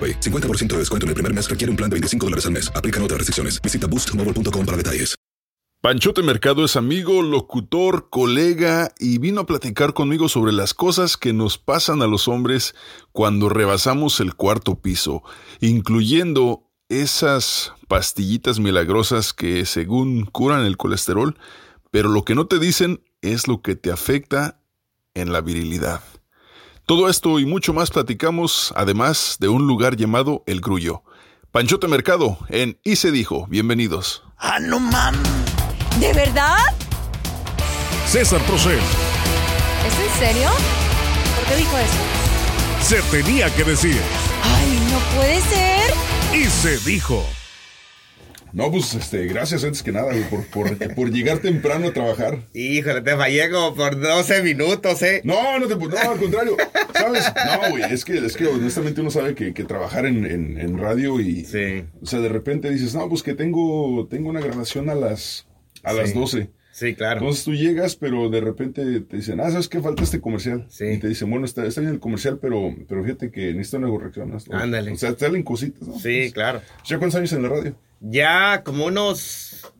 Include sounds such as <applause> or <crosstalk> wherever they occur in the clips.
AroPay. 50% de descuento en el primer mes requiere un plan de 25 dólares al mes. Aplican otras restricciones. Visita boostmobile.com para detalles. Panchote Mercado es amigo, locutor, colega y vino a platicar conmigo sobre las cosas que nos pasan a los hombres cuando rebasamos el cuarto piso, incluyendo esas pastillitas milagrosas que según curan el colesterol, pero lo que no te dicen es lo que te afecta en la virilidad. Todo esto y mucho más platicamos, además de un lugar llamado El Grullo. Panchote Mercado en Y se dijo. Bienvenidos. ¡Ah, no mames! ¿De verdad? César Procel. ¿Es en serio? ¿Por qué dijo eso? Se tenía que decir. ¡Ay, no puede ser! Y se dijo. No, pues este, gracias antes que nada güey, por, por, <laughs> por llegar temprano a trabajar. Híjole, te fallé como por 12 minutos, ¿eh? No, no, te, no al contrario. ¿Sabes? No, güey, es que, es que honestamente uno sabe que, que trabajar en, en, en, radio y. Sí. O sea, de repente dices, no, pues que tengo, tengo una grabación a las, a las Sí. 12. Sí, claro. Entonces tú llegas, pero de repente te dicen, ah, ¿sabes qué? Falta este comercial. Sí. Y te dicen, bueno, está, está bien el comercial, pero, pero fíjate que necesita una corrección. ¿no? Ándale. O sea, te salen cositas, ¿no? Sí, claro. ¿Ya cuántos años en la radio? Ya como unos.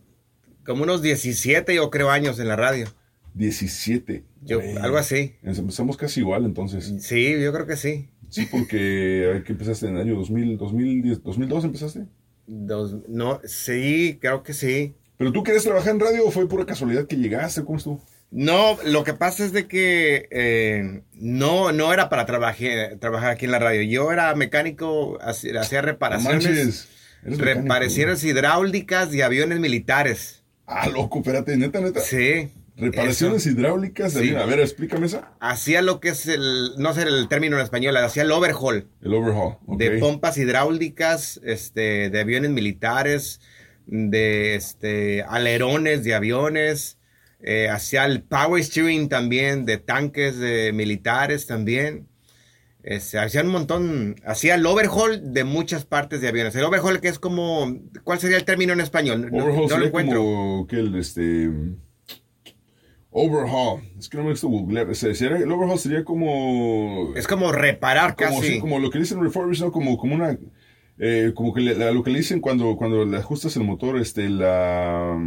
Como unos 17, yo creo, años en la radio. 17. Yo, Güey. algo así. Empezamos casi igual, entonces. Sí, yo creo que sí. Sí, porque ¿qué empezaste en el año 2000, 2010, 2002 empezaste. Dos, no, sí, creo que sí. ¿Pero tú querías trabajar en radio o fue pura casualidad que llegaste? ¿Cómo estuvo? No, lo que pasa es de que eh, no, no era para trabajar, trabajar aquí en la radio. Yo era mecánico, hacía reparaciones, reparaciones hidráulicas de aviones militares. Ah, loco, espérate, neta, neta. Sí. Reparaciones eso. hidráulicas. de Sí. A ver, explícame esa. Hacía lo que es el, no sé el término en español, hacía el overhaul El overhaul. de pompas hidráulicas, este, de aviones militares, de este, alerones de aviones, eh, hacía el power steering también de tanques de militares también. Este, hacía un montón, hacía el overhaul de muchas partes de aviones. El overhaul que es como, ¿cuál sería el término en español? No, Overhaul no lo encuentro. como que el este overhaul. Es que no me gusta googlear. O sea, el overhaul sería como Es como reparar como, casi. sí, como lo que dicen refurbish, ¿no? Como, como una eh, como que le- lo que le dicen cuando, cuando le ajustas el motor, este, la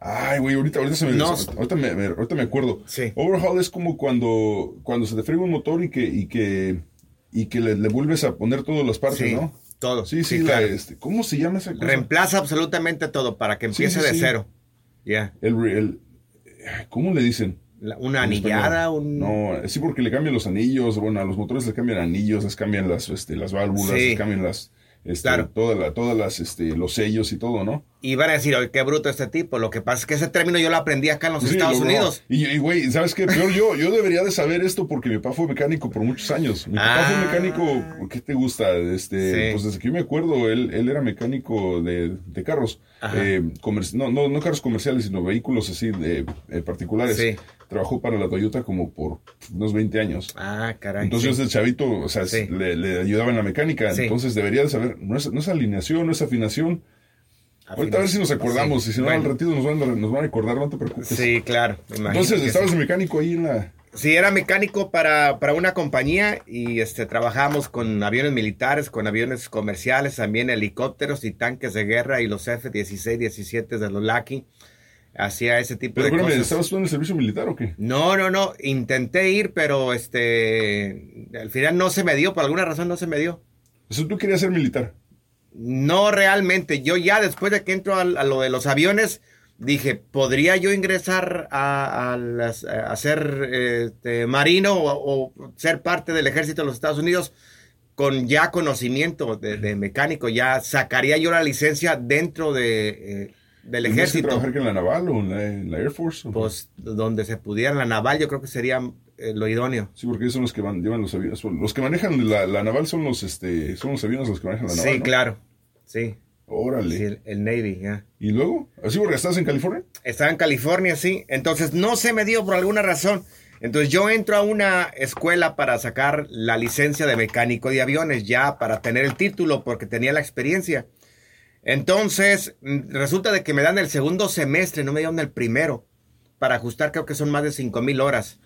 Ay, güey, ahorita, ahorita, se me, No. ahorita, me, me- ahorita me acuerdo. Sí. Overhaul es como cuando, cuando se te frega un motor y que, y que, y que le, le vuelves a poner todas las partes, Sí, ¿no? todo. Sí, sí, Sí, la, claro. este, ¿cómo se llama esa cosa? Reemplaza absolutamente todo para que empiece de cero. Ya. El- ¿Cómo le dicen? La- Una anillada, un... No, sí, porque le cambian los anillos, bueno, a los motores les cambian anillos, les cambian las, este, las válvulas, Sí. les cambian las, este, Claro. toda la- todas las, este, los sellos y todo, ¿no? Y van a decir, oye, qué bruto este tipo. Lo que pasa es que ese término yo lo aprendí acá en los Sí, Estados lo- Unidos. Y, y, güey, ¿sabes qué? Peor yo, yo debería de saber esto porque mi papá fue mecánico por muchos años. Mi papá Ah. fue mecánico, ¿qué te gusta? Este, Sí. Pues desde que yo me acuerdo, él, él era mecánico de, de carros. Eh, no, no, no carros comerciales, sino vehículos así de, eh, particulares. Sí. Trabajó para la Toyota como por unos 20 años. Ah, caray. Entonces desde chavito, o sea, le, le ayudaba en la mecánica. Entonces debería de saber, no es, no es alineación, no es afinación. Ahorita a ver si nos acordamos, Sí. y si no, Bueno. al ratito nos van, a- nos van a acordar, no te preocupes. Sí, claro. Entonces, estabas sí. mecánico ahí en la... Sí, era mecánico para, para una compañía y este, trabajamos con aviones militares, con aviones comerciales, también helicópteros y tanques de guerra y los F-16, 17 de los Lucky. Hacía ese tipo Pero de cosas. ¿estabas tú en el servicio militar o qué? No, no, no. Intenté ir, pero este, al final no se me dio. Por alguna razón no se me dio. Eso tú querías ser militar. No realmente. Yo ya después de que entro a, lo de los aviones, dije, ¿podría yo ingresar a, a las- a ser este, marino o, o ser parte del ejército de los Estados Unidos con ya conocimiento de, de mecánico? Ya sacaría yo la licencia dentro de, eh, del ¿Tenías que ejército. trabajar en la naval o en la, en la Air Force? o- Pues donde se pudiera, en la naval, yo creo que sería eh, lo idóneo. Sí, porque ellos son los que van, llevan los aviones. Los que manejan la, la naval son los, este, son los aviones los que manejan la naval, Sí, ¿no? claro. Sí. Órale. Sí, el, el Navy, ya. ¿Y luego? ¿Así porque estás en California? Estaba en California, sí. Entonces no se me dio por alguna razón. Entonces yo entro a una escuela para sacar la licencia de mecánico de aviones, ya para tener el título, porque tenía la experiencia. Entonces mm, resulta de que me dan el segundo semestre, no me dieron el primero, para ajustar creo que son más de 5 mil horas.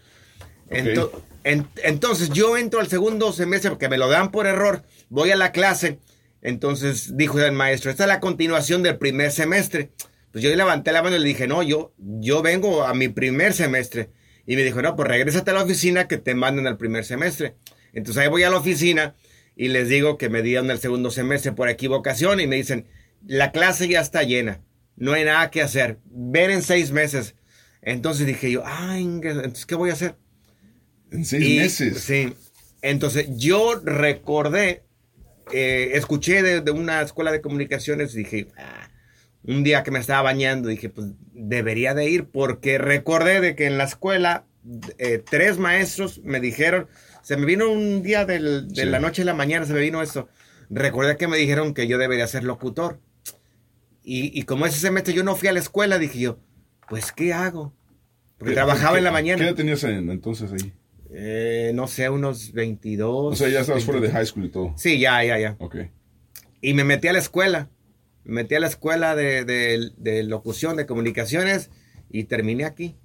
Ento- en- entonces yo entro al segundo semestre porque me lo dan por error, voy a la clase, entonces dijo el maestro, esta es la continuación del primer semestre. Pues yo levanté la mano y le dije, no, yo, yo vengo a mi primer semestre. Y me dijo, no, pues regrésate a la oficina que te manden al primer semestre. Entonces ahí voy a la oficina y les digo que me dieron el segundo semestre por equivocación y me dicen, la clase ya está llena, no hay nada que hacer, ven en seis meses. Entonces dije yo, ay, entonces, ¿qué voy a hacer? En seis Y- meses. Sí. Entonces yo recordé, eh, escuché de, de una escuela de comunicaciones y dije, "Ah", un día que me estaba bañando, dije, pues debería de ir porque recordé de que en la escuela eh, tres maestros me dijeron, se me vino un día del- de Sí. la noche a la mañana, se me vino esto. Recordé que me dijeron que yo debería ser locutor. Y, y como ese semestre yo no fui a la escuela, dije yo, pues ¿qué hago? Porque ¿Qué- trabajaba qué- en la ¿Qué mañana. edad tenías en- entonces ahí? Eh, no sé, unos 22. O sea, ya estabas 20. fuera de high school y todo. Sí, ya, ya, ya. Ok. Y me metí a la escuela. Me metí a la escuela de, de- de locución, de comunicaciones y terminé aquí.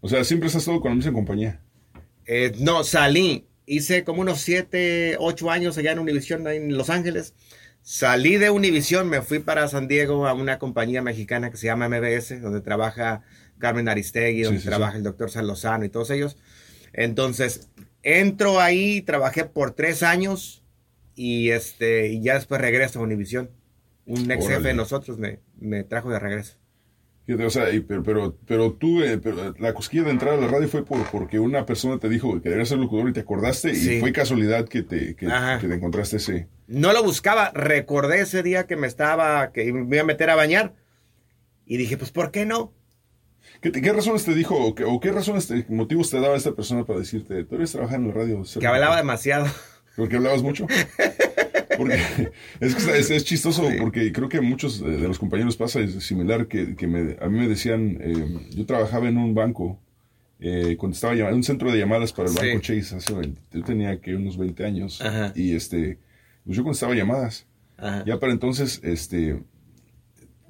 O sea, siempre has estado con la misma compañía. Eh, no, salí. Hice como unos 7, 8 años allá en Univision, ahí en Los Ángeles. Salí de Univision, me fui para San Diego a una compañía mexicana que se llama MBS, donde trabaja Carmen Aristegui, donde sí, trabaja sí. el doctor San Lozano y todos ellos. Entonces, entro ahí, trabajé por tres años y, este, y ya después regreso a Univision. Un ex jefe de nosotros me, me trajo de regreso. O sea, pero, pero, pero tú, eh, pero la cosquilla de entrar a la radio fue por, porque una persona te dijo que debías ser locutor y te acordaste Sí. y fue casualidad que te, que te encontraste ese. No lo buscaba, recordé ese día que me estaba, que me iba a meter a bañar y dije, pues, ¿por qué no? ¿Qué, te- qué razones te dijo o qué, o qué razones, te- motivos te daba esta persona para decirte, tú debes trabajar en la radio? Que hablaba locutor"? demasiado. ¿Porque hablabas mucho? Porque <laughs> es, que es, es chistoso porque creo que muchos de los compañeros pasa es similar que, que me- a mí me decían, eh, yo trabajaba en un banco, eh, cuando estaba llamando, un centro de llamadas para el Sí. banco Chase, hace 20 yo tenía que unos 20 años Ajá. y este, pues yo contestaba llamadas. Ajá. Ya para entonces, este,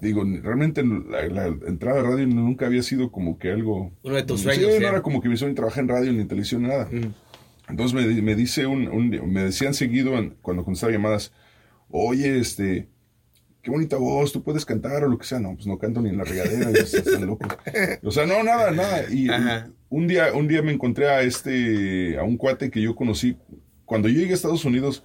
digo, realmente la, la entrada a radio nunca había sido como que algo... Uno de tus Sí, sueños, no sí. era como que mi sueño trabajar en radio, ni en televisión, nada. Mm. Entonces me, me dice un, un- me decían seguido en- cuando contestaba llamadas, oye, este, qué bonita voz, tú puedes cantar o lo que sea. No, pues no canto ni en la regadera, están locos. <laughs> O sea, no, nada, nada. Y Ajá. un día, un día me encontré a este, a un cuate que yo conocí cuando yo llegué a Estados Unidos.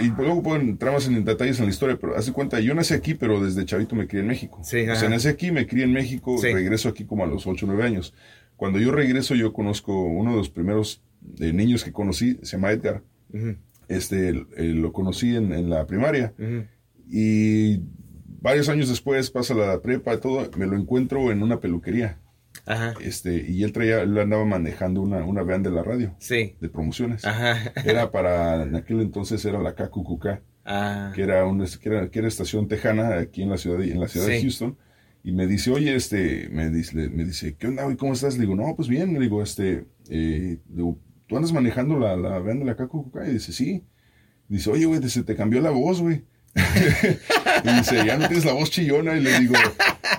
Y luego puedo entrar más en detalles en la historia, pero haz de cuenta, yo nací aquí, pero desde chavito me crié en México. Sí, o sea, nací aquí, me crié en México, Sí. regreso aquí como a los 8 o 9 años. Cuando yo regreso, yo conozco uno de los primeros eh, niños que conocí, se llama Edgar. Este, eh, lo conocí en, en la primaria y varios años después, pasa la prepa y todo, me lo encuentro en una peluquería. Ajá. Este, y él traía, él andaba manejando una, una van de la radio. Sí. De promociones. Ajá. Era para, en aquel entonces era la KQQK, Ah. que era una, que era, que era estación tejana aquí en la ciudad, en la ciudad de. Houston. Y me dice, oye, este, me dice, me dice, ¿qué onda, güey? ¿Cómo estás? Le digo, no, pues bien. Le digo, este, eh, digo, ¿tú andas manejando la, la van de la KQQK? Y dice, sí. Dice, oye, güey, se te cambió la voz, güey. <laughs> y dice, ya no tienes la voz chillona. Y le digo,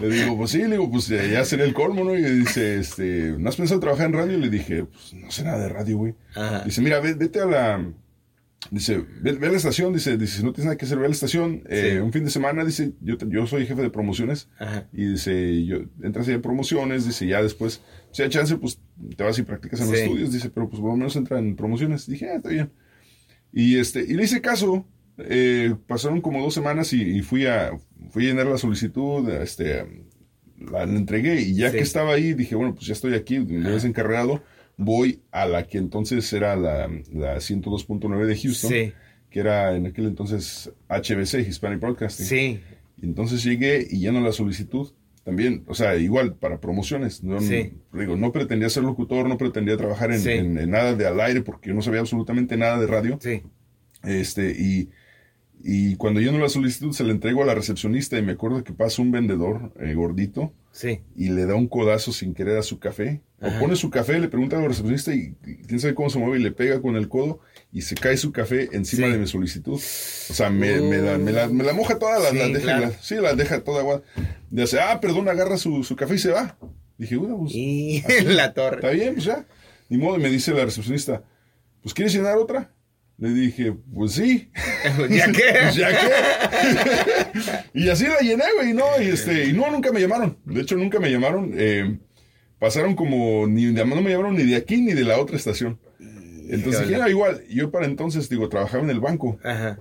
le digo, pues sí, le digo, pues ya sería el colmo, ¿no? Y dice, este, ¿no has pensado trabajar en radio? Y le dije, pues no sé nada de radio, güey. Dice, mira, ve- vete a la. Dice, ve, ve a la estación. Dice, dice, no tienes nada que hacer, ve a la estación. Eh, Sí. un fin de semana, dice, yo, yo soy jefe de promociones. Ajá. Y dice, yo, entras ahí en promociones. Dice, ya después, si hay chance, pues te vas y practicas en los estudios. Dice, pero pues por lo menos entra en promociones. Dije, ah, está bien. Y, este, y le hice caso. Eh, pasaron como dos semanas y, y fui, a, fui a llenar la solicitud. Este, la entregué y ya Sí. que estaba ahí, dije, bueno, pues ya estoy aquí, me habías encargado. Voy a la que entonces era la, la 102.9 de Houston, Sí. que era en aquel entonces HBC, Hispanic Broadcasting. Sí. Y entonces llegué y lleno la solicitud. También, o sea, igual para promociones. No, Sí. digo, no pretendía ser locutor, no pretendía trabajar en, Sí. en- en nada de al aire porque yo no sabía absolutamente nada de radio. Sí. Este, y, y cuando lleno la solicitud se la entrego a la recepcionista y me acuerdo que pasa un vendedor eh, gordito Sí. y le da un codazo sin querer a su café. Ajá. O pone su café, le pregunta a la recepcionista y y quién sabe cómo se mueve y le pega con el codo y se cae su café encima Sí. de mi solicitud. O sea, me, me la, me la- me la moja toda, la, Sí, la deja, claro. la- sí, la deja toda agua. Dice, ah, perdón, agarra su, su café y se va. Dije, bueno, pues Y así, <laughs> la torre. está bien, pues ya. Ni modo, y me dice la recepcionista, pues ¿quieres llenar otra? Le dije, pues sí. <laughs> ¿Ya qué? <laughs> Ya qué. <laughs> y así la llené, güey, ¿no? Y, este, y no, nunca me llamaron. De hecho, nunca me llamaron. Eh, pasaron como, ni, no me llamaron ni de aquí ni de la otra estación. Entonces dije, Híjole. "Ah, igual, yo para entonces, digo, trabajaba en el banco. Ajá.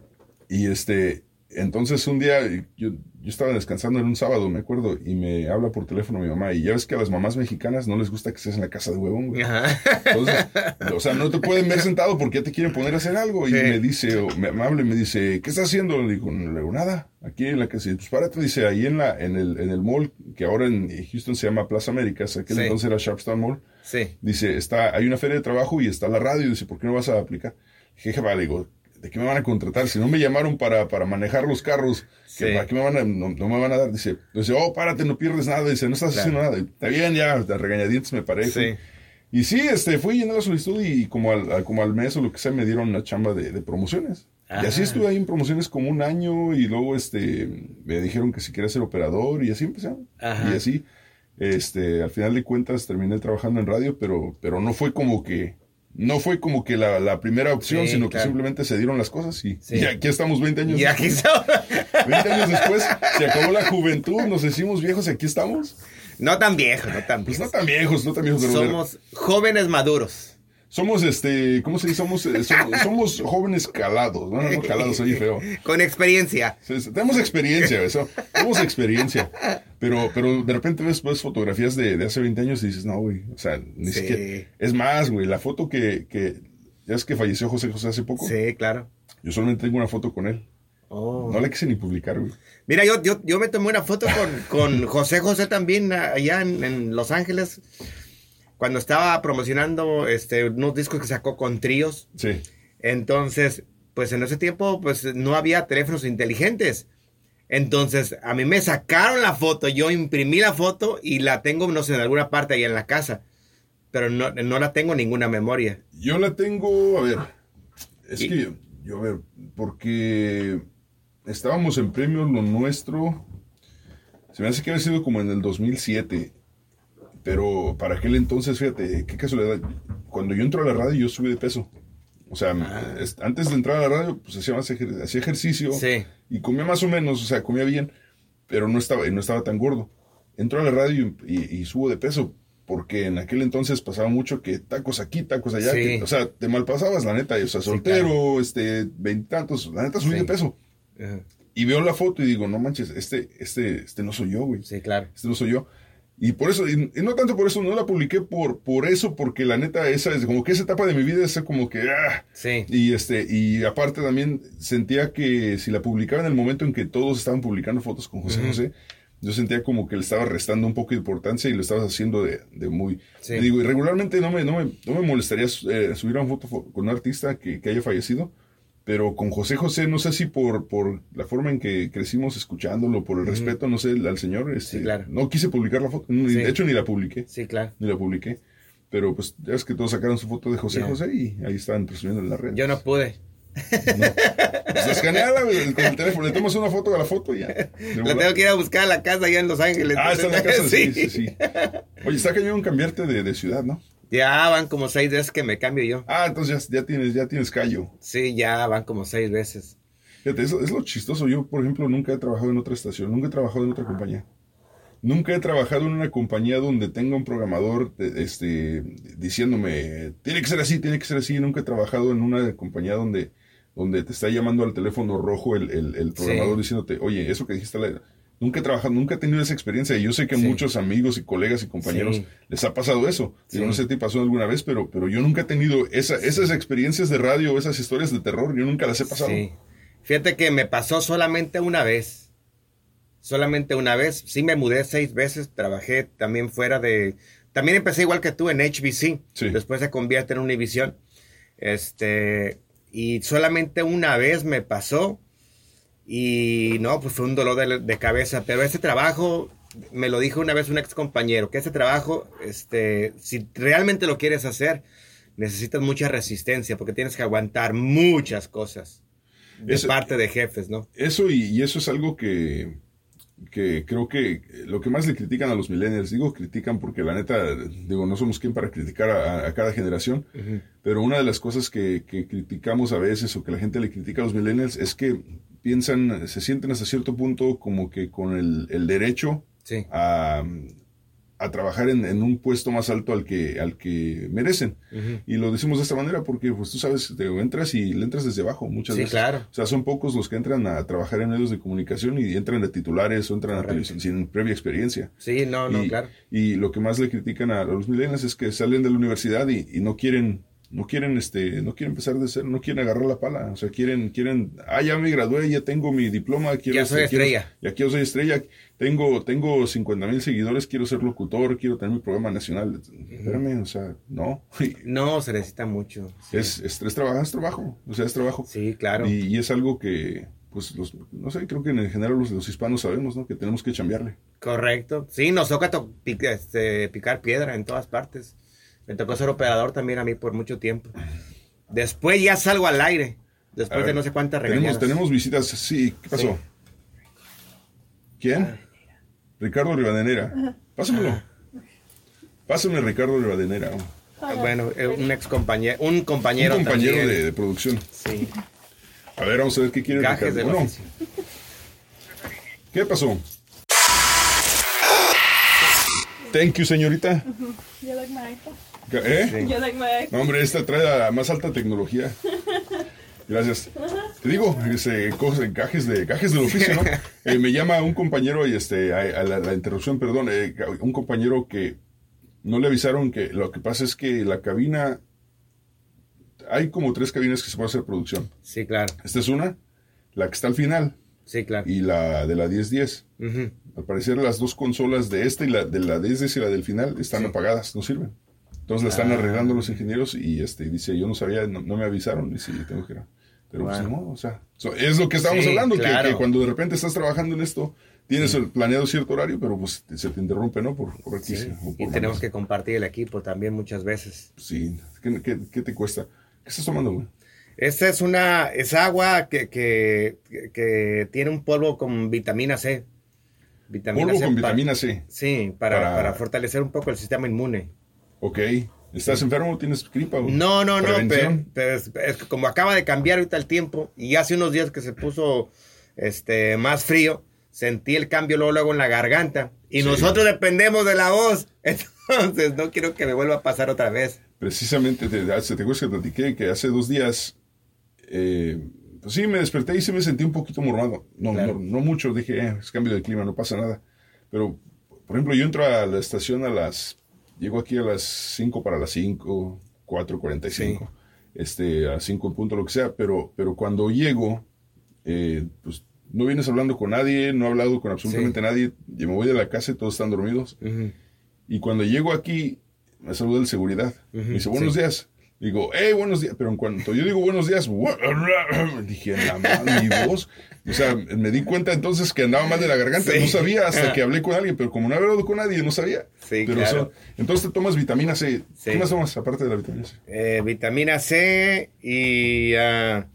Y este, entonces un día yo, yo estaba descansando en un sábado, me acuerdo, y me habla por teléfono mi mamá. Y ya ves que a las mamás mexicanas no les gusta que estés en la casa de huevón, güey. Ajá. Entonces, o sea, no te pueden ver sentado porque ya te quieren poner a hacer algo. Y me dice, o me, me habla y me dice, ¿qué estás haciendo? Le digo, no le digo nada. Aquí en la casa, pues párate, dice, ahí en la, en el, en el mall, que ahora en Houston se llama Plaza Américas, aquel Sí. entonces era Sharpstown Mall. Sí. Dice, está, hay una feria de trabajo y está la radio. Dice, ¿por qué no vas a aplicar? Dije, jefa, le digo, ¿de qué me van a contratar? Si no me llamaron para, para manejar los carros, ¿que Sí. ¿para qué me van a, no, no me van a dar? Dice, dice, oh, párate, no pierdes nada. Dice, no estás Claro. haciendo nada. Está bien, ya, de regañadientes me. Sí. fui. Y sí, este, fui llenar la solicitud y como al, como al mes o lo que sea me dieron una chamba de, de promociones. Y así estuve ahí en promociones como un año y luego este, me dijeron que si quería ser operador y así. Ajá. Y así, este, al final de cuentas terminé trabajando en radio, pero, pero no fue como que, no fue como que la, la primera opción, Sí, sino que simplemente se dieron las cosas y, Sí. y aquí estamos 20 años. Y aquí está. 20 años después, se acabó la juventud, nos hicimos viejos y aquí estamos. No tan viejo, no tan Pues viejo. no tan viejos, no tan viejos, Somos jóvenes maduros. Somos, este, ¿cómo se dice? Somos, eh, somos, somos jóvenes calados. No, calados, oye feo. Con experiencia. Sí, Tenemos experiencia, eso. Tenemos experiencia. Pero, pero de repente ves, ves fotografías de, de hace 20 años y dices, no, güey. O sea, ni Sí. siquiera. Es más, güey, la foto que, que. Ya es que falleció José José hace poco. Sí, claro. Yo solamente tengo una foto con él. Oh. No la quise ni publicar, güey. Mira, yo, yo, yo me tomé una foto con, con José José también allá en, en Los Ángeles. Cuando estaba promocionando este, unos discos que sacó con tríos. Sí. Entonces, pues en ese tiempo, pues no había teléfonos inteligentes. Entonces, a mí me sacaron la foto, yo imprimí la foto y la tengo, no sé, en alguna parte ahí en la casa. Pero no, no la tengo en ninguna memoria. Yo la tengo, a ver. Es Y- que yo, yo, a ver, porque estábamos en premios lo nuestro. Se me hace que había sido como en el 2007. Pero para aquel entonces, fíjate, qué casualidad. Cuando yo entro a la radio, yo subí de peso. O sea, es- antes de entrar a la radio, pues hacía, más ejer- hacía ejercicio Sí. y comía más o menos, o sea, comía bien, pero no estaba, no estaba tan gordo. Entro a la radio y, y- y subo de peso, porque en aquel entonces pasaba mucho que tacos aquí, tacos allá, Sí. que- o sea, te malpasabas, la neta, o sea, Sí, soltero, claro. este, veintitantos, la neta subí de peso. Ajá. Y veo la foto y digo, no manches, este, este, este no soy yo, güey. Sí, claro. Este no soy yo. Y por eso, y, y no tanto por eso, no la publiqué por, por eso, porque la neta, esa es como que esa etapa de mi vida es como que, ah, Sí. y este, y aparte también sentía que si la publicaba en el momento en que todos estaban publicando fotos con José. José, yo sentía como que le estaba restando un poco de importancia y lo estabas haciendo de, de muy... Sí. Digo, y regularmente no me, no me, no me molestaría eh, subir una foto fo- con un artista que, que haya fallecido, pero con José José, no sé si por, por la forma en que crecimos escuchándolo, por el respeto, no sé, al señor, este, Sí, claro. no quise publicar la foto, Sí. de hecho ni la publiqué, Sí, claro. ni la publiqué. Pero pues ya es que todos sacaron su foto de José. José y ahí estaban presumiendo en la red. Yo no pude. Pues escaneala con el teléfono, le tomas una foto a la foto y ya. La tengo que ir a buscar a la casa allá en Los Ángeles. Ah, está en la casa, sí, <laughs> sí. sí, sí. Oye, está cañón cambiarte de, de ciudad, ¿no? Ya van como seis veces que me cambio yo. Ah, entonces ya, ya tienes, ya tienes callo. Sí, ya van como seis veces. Fíjate, eso es lo chistoso. Yo, por ejemplo, nunca he trabajado en otra estación, nunca he trabajado en otra compañía. Nunca he trabajado en una compañía donde tenga un programador eh, este, diciéndome, tiene que ser así, tiene que ser así. Nunca he trabajado en una compañía donde, donde te está llamando al teléfono rojo el, el- el programador Sí. diciéndote, oye, eso que dijiste, la- nunca he trabajado, nunca he tenido esa experiencia. Y yo sé que a Sí. muchos amigos y colegas y compañeros Sí. les ha pasado eso. Sí. no sé si te pasó alguna vez, pero, pero yo nunca he tenido esa, esas experiencias de radio, esas historias de terror, yo nunca las he pasado. Sí. Fíjate que me pasó solamente una vez. Solamente una vez. Sí me mudé seis veces. Trabajé también fuera de... También empecé igual que tú en HBC. Sí. Después se convierte en Univision. Este... Y solamente una vez me pasó. Y no, pues fue un dolor de, de cabeza. Pero ese trabajo, me lo dijo una vez un ex compañero, que ese trabajo, este, si realmente lo quieres hacer, necesitas mucha resistencia porque tienes que aguantar muchas cosas de Eso- parte de jefes, ¿no? Eso y, y eso es algo que, que creo que lo que más le critican a los millennials, digo critican porque la neta, digo, no somos quien para criticar a, a cada generación, pero una de las cosas que, que criticamos a veces o que la gente le critica a los millennials es que piensan, se sienten hasta cierto punto como que con el, el derecho Sí. a, a trabajar en, en un puesto más alto al que, al que merecen. Y lo decimos de esta manera porque, pues tú sabes, te entras y le entras desde abajo muchas Sí, veces. claro. O sea, son pocos los que entran a trabajar en medios de comunicación y entran de titulares o entran a televisión sin previa experiencia. Sí, no, no, y, claro. y lo que más le critican a, los millennials es que salen de la universidad y, y no quieren no quieren este no quieren empezar de cero no quieren agarrar la pala o sea quieren quieren ah ya me gradué ya tengo mi diploma quiero Ya soy este, quiero- estrella. ya quiero soy estrella tengo tengo 50 mil seguidores quiero ser locutor quiero tener mi programa nacional espérame o sea no <laughs> No, se necesita mucho. Sí, es, es, es trabajo es trabajo o sea es trabajo Sí, claro. y, y es algo que pues los no sé creo que en general los, los hispanos sabemos no que tenemos que chambearle Correcto. Sí, nos toca to- pic- este, picar piedra en todas partes. Me tocó ser operador también a mí por mucho tiempo. Después ya salgo al aire. Después ver, de no sé cuántas tenemos, regañadas. tenemos visitas, sí, ¿qué pasó? ¿Quién? Ricardo Rivadenera. Pásamelo. Pásame Ricardo Rivadenera. Un Ah, Bueno, eh, un ex compañero, un compañero, compañero también. de, de producción. Sí. A ver, vamos a ver qué quiere Gajes Ricardo. Bueno. ¿Qué pasó? Thank you, señorita. You like my iPhone? ¿Eh? No, hombre, esta trae la más alta tecnología. Gracias. Te digo, ese, cosas, gajes, de, gajes del oficio, ¿no? <laughs> Eh, me llama un compañero y este, a, a la, la interrupción, perdón, eh, un compañero que no le avisaron que lo que pasa es que la cabina, hay como tres cabinas que se puede hacer producción. Sí, claro. Esta es una, la que está al final Sí, claro. y la de la 1010. Ujú. Al parecer las dos consolas de esta y la de la 1010 y la del final están Sí. apagadas, no sirven. Entonces la están Ah. arreglando los ingenieros y este dice, yo no sabía, no, no me avisaron, y sí, tengo que ir. Pero pues, no, o sea, so- es lo que estábamos Sí, hablando, que- claro. que, cuando de repente estás trabajando en esto, tienes el planeado cierto horario, pero pues se te interrumpe, ¿no? Por, por aquí. Sí, Y tenemos más. que compartir el equipo también muchas veces. Sí, ¿Qué, qué, qué te cuesta? ¿Qué estás tomando, güey? Esta es una, es agua que, que, que tiene un polvo con vitamina C. Vitamina Polvo C con vitamina C. Sí, para, Para- para fortalecer un poco el sistema inmune. Ok. ¿Estás enfermo? ¿Tienes gripa? No, no, no, pero, pero es, es que como acaba de cambiar ahorita el tiempo y hace unos días que se puso este más frío, sentí el cambio luego, luego en la garganta y Sí. nosotros dependemos de la voz. <laughs> Entonces no quiero que me vuelva a pasar otra vez. Precisamente, te, hace- te acuerdas que te platiqué que hace dos días, eh, pues sí, me desperté y sí me sentí un poquito mormado. No, Claro. no, no mucho, dije, eh, es cambio de clima, no pasa nada. Pero por ejemplo, yo entro a la estación a las, llego aquí a las 5 para las 5, 4.45, este, a 5 en punto, lo que sea, pero, pero cuando llego, eh, pues no vienes hablando con nadie, no he hablado con absolutamente nadie, yo me voy de la casa y todos están dormidos. Y cuando llego aquí, me saluda el seguridad. Me dice, buenos sí. días. Digo, hey, buenos días. Pero en cuanto yo digo buenos días, <laughs> dije, la madre, mi voz. O sea, me di cuenta entonces que andaba mal de la garganta. Sí. No sabía hasta que <laughs> hablé con alguien, pero como no había hablado con nadie, no sabía. Sí, pero claro. entonces te tomas vitamina C. Sí. ¿Qué más tomas aparte de la vitamina C? Eh, vitamina C y ah,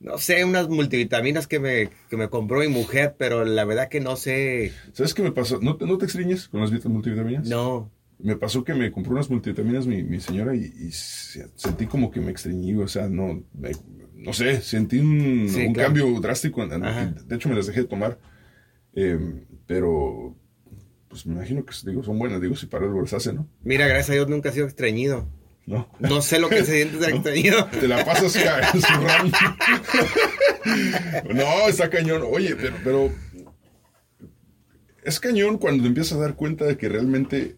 no sé, unas multivitaminas que me, que me compró mi mujer, pero la verdad que no sé. ¿Sabes qué me pasó? ¿No te, no te extrañes con las vit- multivitaminas? No. Me pasó que me compró unas multivitaminas mi, mi señora y, y se- sentí como que me extrañí, o sea, no, me- no sé, sentí un, Sí, un claro. cambio drástico. en- de hecho, me las dejé de tomar, eh, pero pues me imagino que digo, son buenas, digo, si para algo las hace, ¿no? Mira, gracias a Dios nunca he sido estreñido. No. No sé lo que se siente ser <laughs> estreñido. Te la pasas zurrando. <laughs> no, está cañón. Oye, pero, pero es cañón cuando te empiezas a dar cuenta de que realmente,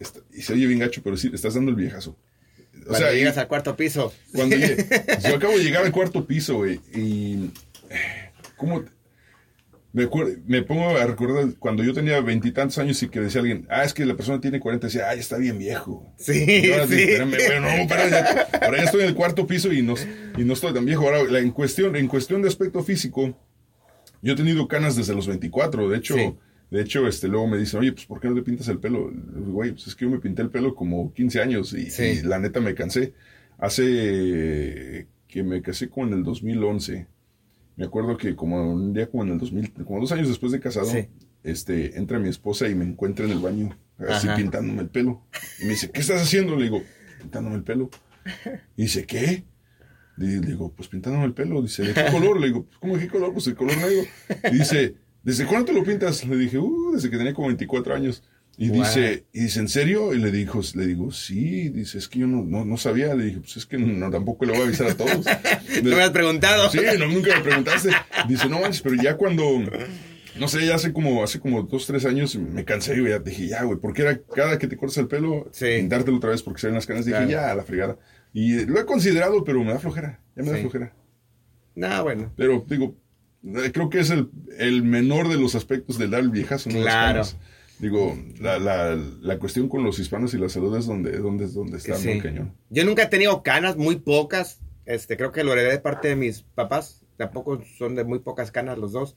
está- y se oye bien gacho, pero sí, estás dando el viejazo. O Cuando sea, llegas y- al cuarto piso. cuando <laughs> llegué- yo acabo de llegar al cuarto piso, güey, y ¿cómo? te- Me, me pongo a recordar cuando yo tenía veintitantos años y que decía alguien, ah, es que la persona tiene 40, decía, ay, está bien viejo. Sí, Y ahora sí. digo, espérame, güey, no, espérame, ya- ahora ya estoy en el cuarto piso y no, y no estoy tan viejo. Ahora, la- en, cuestión, en cuestión de aspecto físico, yo he tenido canas desde los 24. De hecho, Sí. De hecho este, luego me dicen, oye, pues ¿por qué no te pintas el pelo? Güey, pues es que yo me pinté el pelo como 15 años y, Sí. y la neta me cansé. Hace que me casé como en el 2011. Me acuerdo que como un día como en el 2000, como dos años después de casado, Sí. este, entra mi esposa y me encuentra en el baño, así Ajá. pintándome el pelo. Y me dice, ¿qué estás haciendo? Le digo, pintándome el pelo. Y dice, ¿qué? Le le digo, pues pintándome el pelo. Dice, ¿de qué color? Le digo, pues, ¿cómo de qué color? Pues el color negro. Y dice, ¿desde cuándo te lo pintas? Le dije, uh, desde que tenía como 24 años. Y Wow. dice, y dice, ¿en serio? Y le dijo, le digo, sí. Dice, es que yo no, no, no sabía. Le dije, pues es que no, tampoco le voy a avisar a todos. <laughs> No me has preguntado. Sí, no, nunca me preguntaste. Dice, no manches, pero ya cuando, no sé, ya hace como, hace como dos, tres años me cansé, güey. Ya dije, ya, güey, porque era cada que te cortas el pelo, Sí. pintártelo otra vez porque se ven las canas. Dije, ya, a la fregada. Y lo he considerado, pero me da flojera. Ya me da flojera. No, bueno. Pero digo, creo que es el, el menor de los aspectos del dar el viejazo, ¿no? Claro. Digo, la, la, la cuestión con los hispanos y la salud es donde, donde, donde está Sí. muy cañón. Yo nunca he tenido canas, muy pocas. Este, creo que lo heredé de parte de mis papás. Tampoco son de muy pocas canas los dos.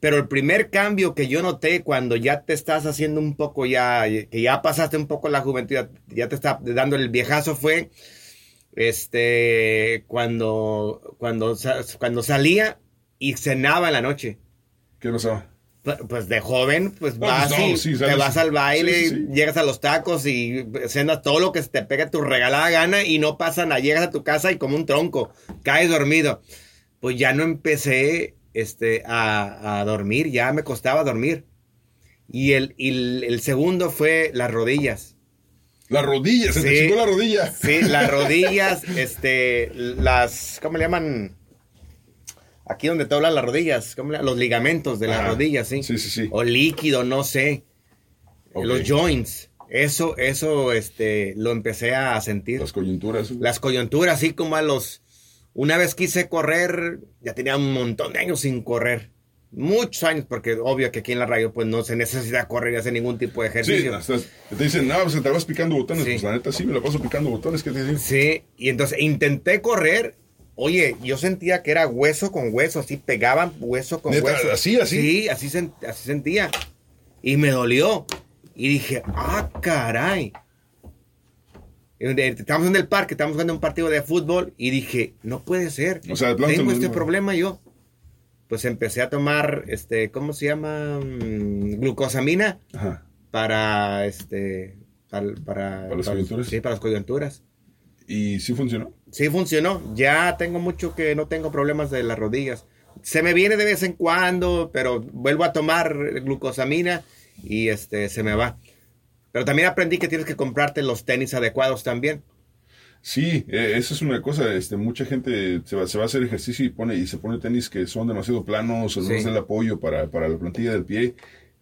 Pero el primer cambio que yo noté cuando ya te estás haciendo un poco ya, que ya pasaste un poco la juventud, ya, te está dando el viejazo fue, este, cuando, cuando, cuando salía y cenaba en la noche. ¿Qué pasaba? Pu- Pues de joven, pues No, vas no, y sí, te vas al baile, sí, sí, sí. llegas a los tacos y cenas todo lo que se te pega tu regalada gana y no pasa nada. Llegas a tu casa y como un tronco, caes dormido. Pues ya no empecé este, a, a dormir, ya me costaba dormir. Y el, y el, el segundo fue las rodillas. La rodilla, se te chingó la rodilla. Sí, las <laughs> rodillas, este, las, ¿cómo le llaman? Aquí donde te hablan las rodillas, ¿cómo le- los ligamentos de las rodillas, sí. Sí, sí, sí. O líquido, no sé. Ok. Los joints. Eso, eso, este, lo empecé a sentir. Las coyunturas. Las coyunturas, así como a los... Una vez quise correr, ya tenía un montón de años sin correr. Muchos años, porque obvio que aquí en la radio pues no se necesita correr y hacer ningún tipo de Sí, ejercicio. estás- te dicen, no, pues te vas picando botones. Sí. Pues la neta sí, me la paso picando botones. ¿Qué te digo? Sí, y entonces intenté correr. Oye, yo sentía que era hueso con hueso, así pegaban hueso con ¿Neta? hueso. ¿Así, así? Sí, así, así sentía. Y me dolió. Y dije, ah, caray. Estábamos en el parque, estábamos jugando un partido de fútbol y dije, no puede ser. O sea, Tengo te- este problema yo. Pues empecé a tomar, este, ¿cómo se llama? Mm, Glucosamina Ajá. para, este, para, para, ¿Para las coyunturas? Sí, para las coyunturas. ¿Y sí funcionó? Sí funcionó. Ya tengo mucho que no tengo problemas de las rodillas. Se me viene de vez en cuando, pero vuelvo a tomar glucosamina y este se me va. Pero también aprendí que tienes que comprarte los tenis adecuados también. Sí, eh, eso es una cosa. Este, mucha gente se va, se va a hacer ejercicio y pone y se pone tenis que son demasiado planos o no Sí. el apoyo para, para la plantilla del pie.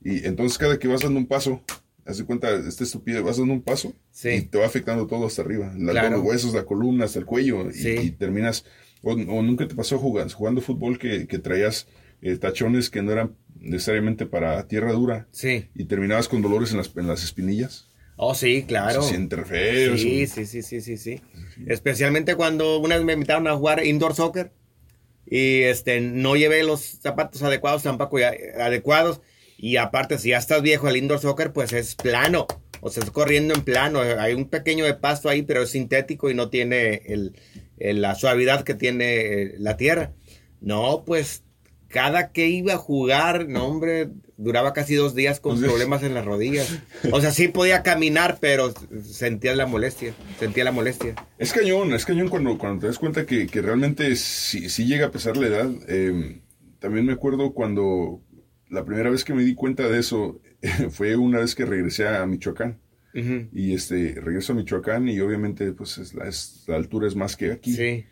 Y entonces cada que vas dando un paso, haz de cuenta, esta estupidez, vas dando un paso Sí. y te va afectando todo hasta arriba. La- Claro. Los huesos, la columna, hasta el cuello. y- Sí. Y, terminas, o, o nunca te pasó jugando, jugando fútbol que, que traías eh, tachones que no eran necesariamente para tierra dura Sí. y terminabas con dolores en las, en las espinillas. Oh, sí, claro. Se siente re feo. Sí, sí, sí, sí, sí, sí. Especialmente cuando una vez me invitaron a jugar indoor soccer y este no llevé los zapatos adecuados tampoco ya- adecuados y aparte si ya estás viejo el indoor soccer pues es plano, o sea, es corriendo en plano, hay un pequeño de pasto ahí pero es sintético y no tiene el, el- la suavidad que tiene eh, la tierra. No, pues cada que iba a jugar, no hombre, duraba casi dos días con problemas en las rodillas. O sea, sí podía caminar, pero sentía la molestia, sentía la molestia. Es cañón, es cañón cuando, cuando te das cuenta que, que realmente sí, sí llega a pesar la edad. Eh, también me acuerdo cuando la primera vez que me di cuenta de eso <laughs> fue una vez que regresé a Michoacán. Y este, regreso a Michoacán y obviamente pues es la, es- la altura es más que aquí. Sí,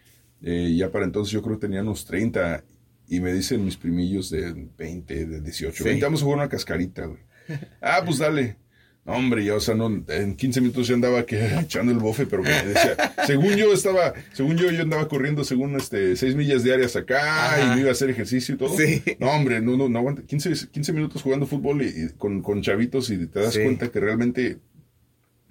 Eh, ya para entonces yo creo que tenía unos 30 y me dicen mis primillos de 20, de 18, Sí. 20, vamos a jugar una cascarita, güey. <laughs> Ah, pues dale. No, hombre, ya, o sea, no, en 15 minutos yo andaba que, <laughs> echando el bofe, pero que me decía, según yo estaba, según yo, yo andaba corriendo según este, 6 millas diarias acá Ajá. y me iba a hacer ejercicio y todo. Sí. No, hombre, no, no, no aguanta. 15, 15 minutos jugando fútbol y, y con, con chavitos y te das Sí. cuenta que realmente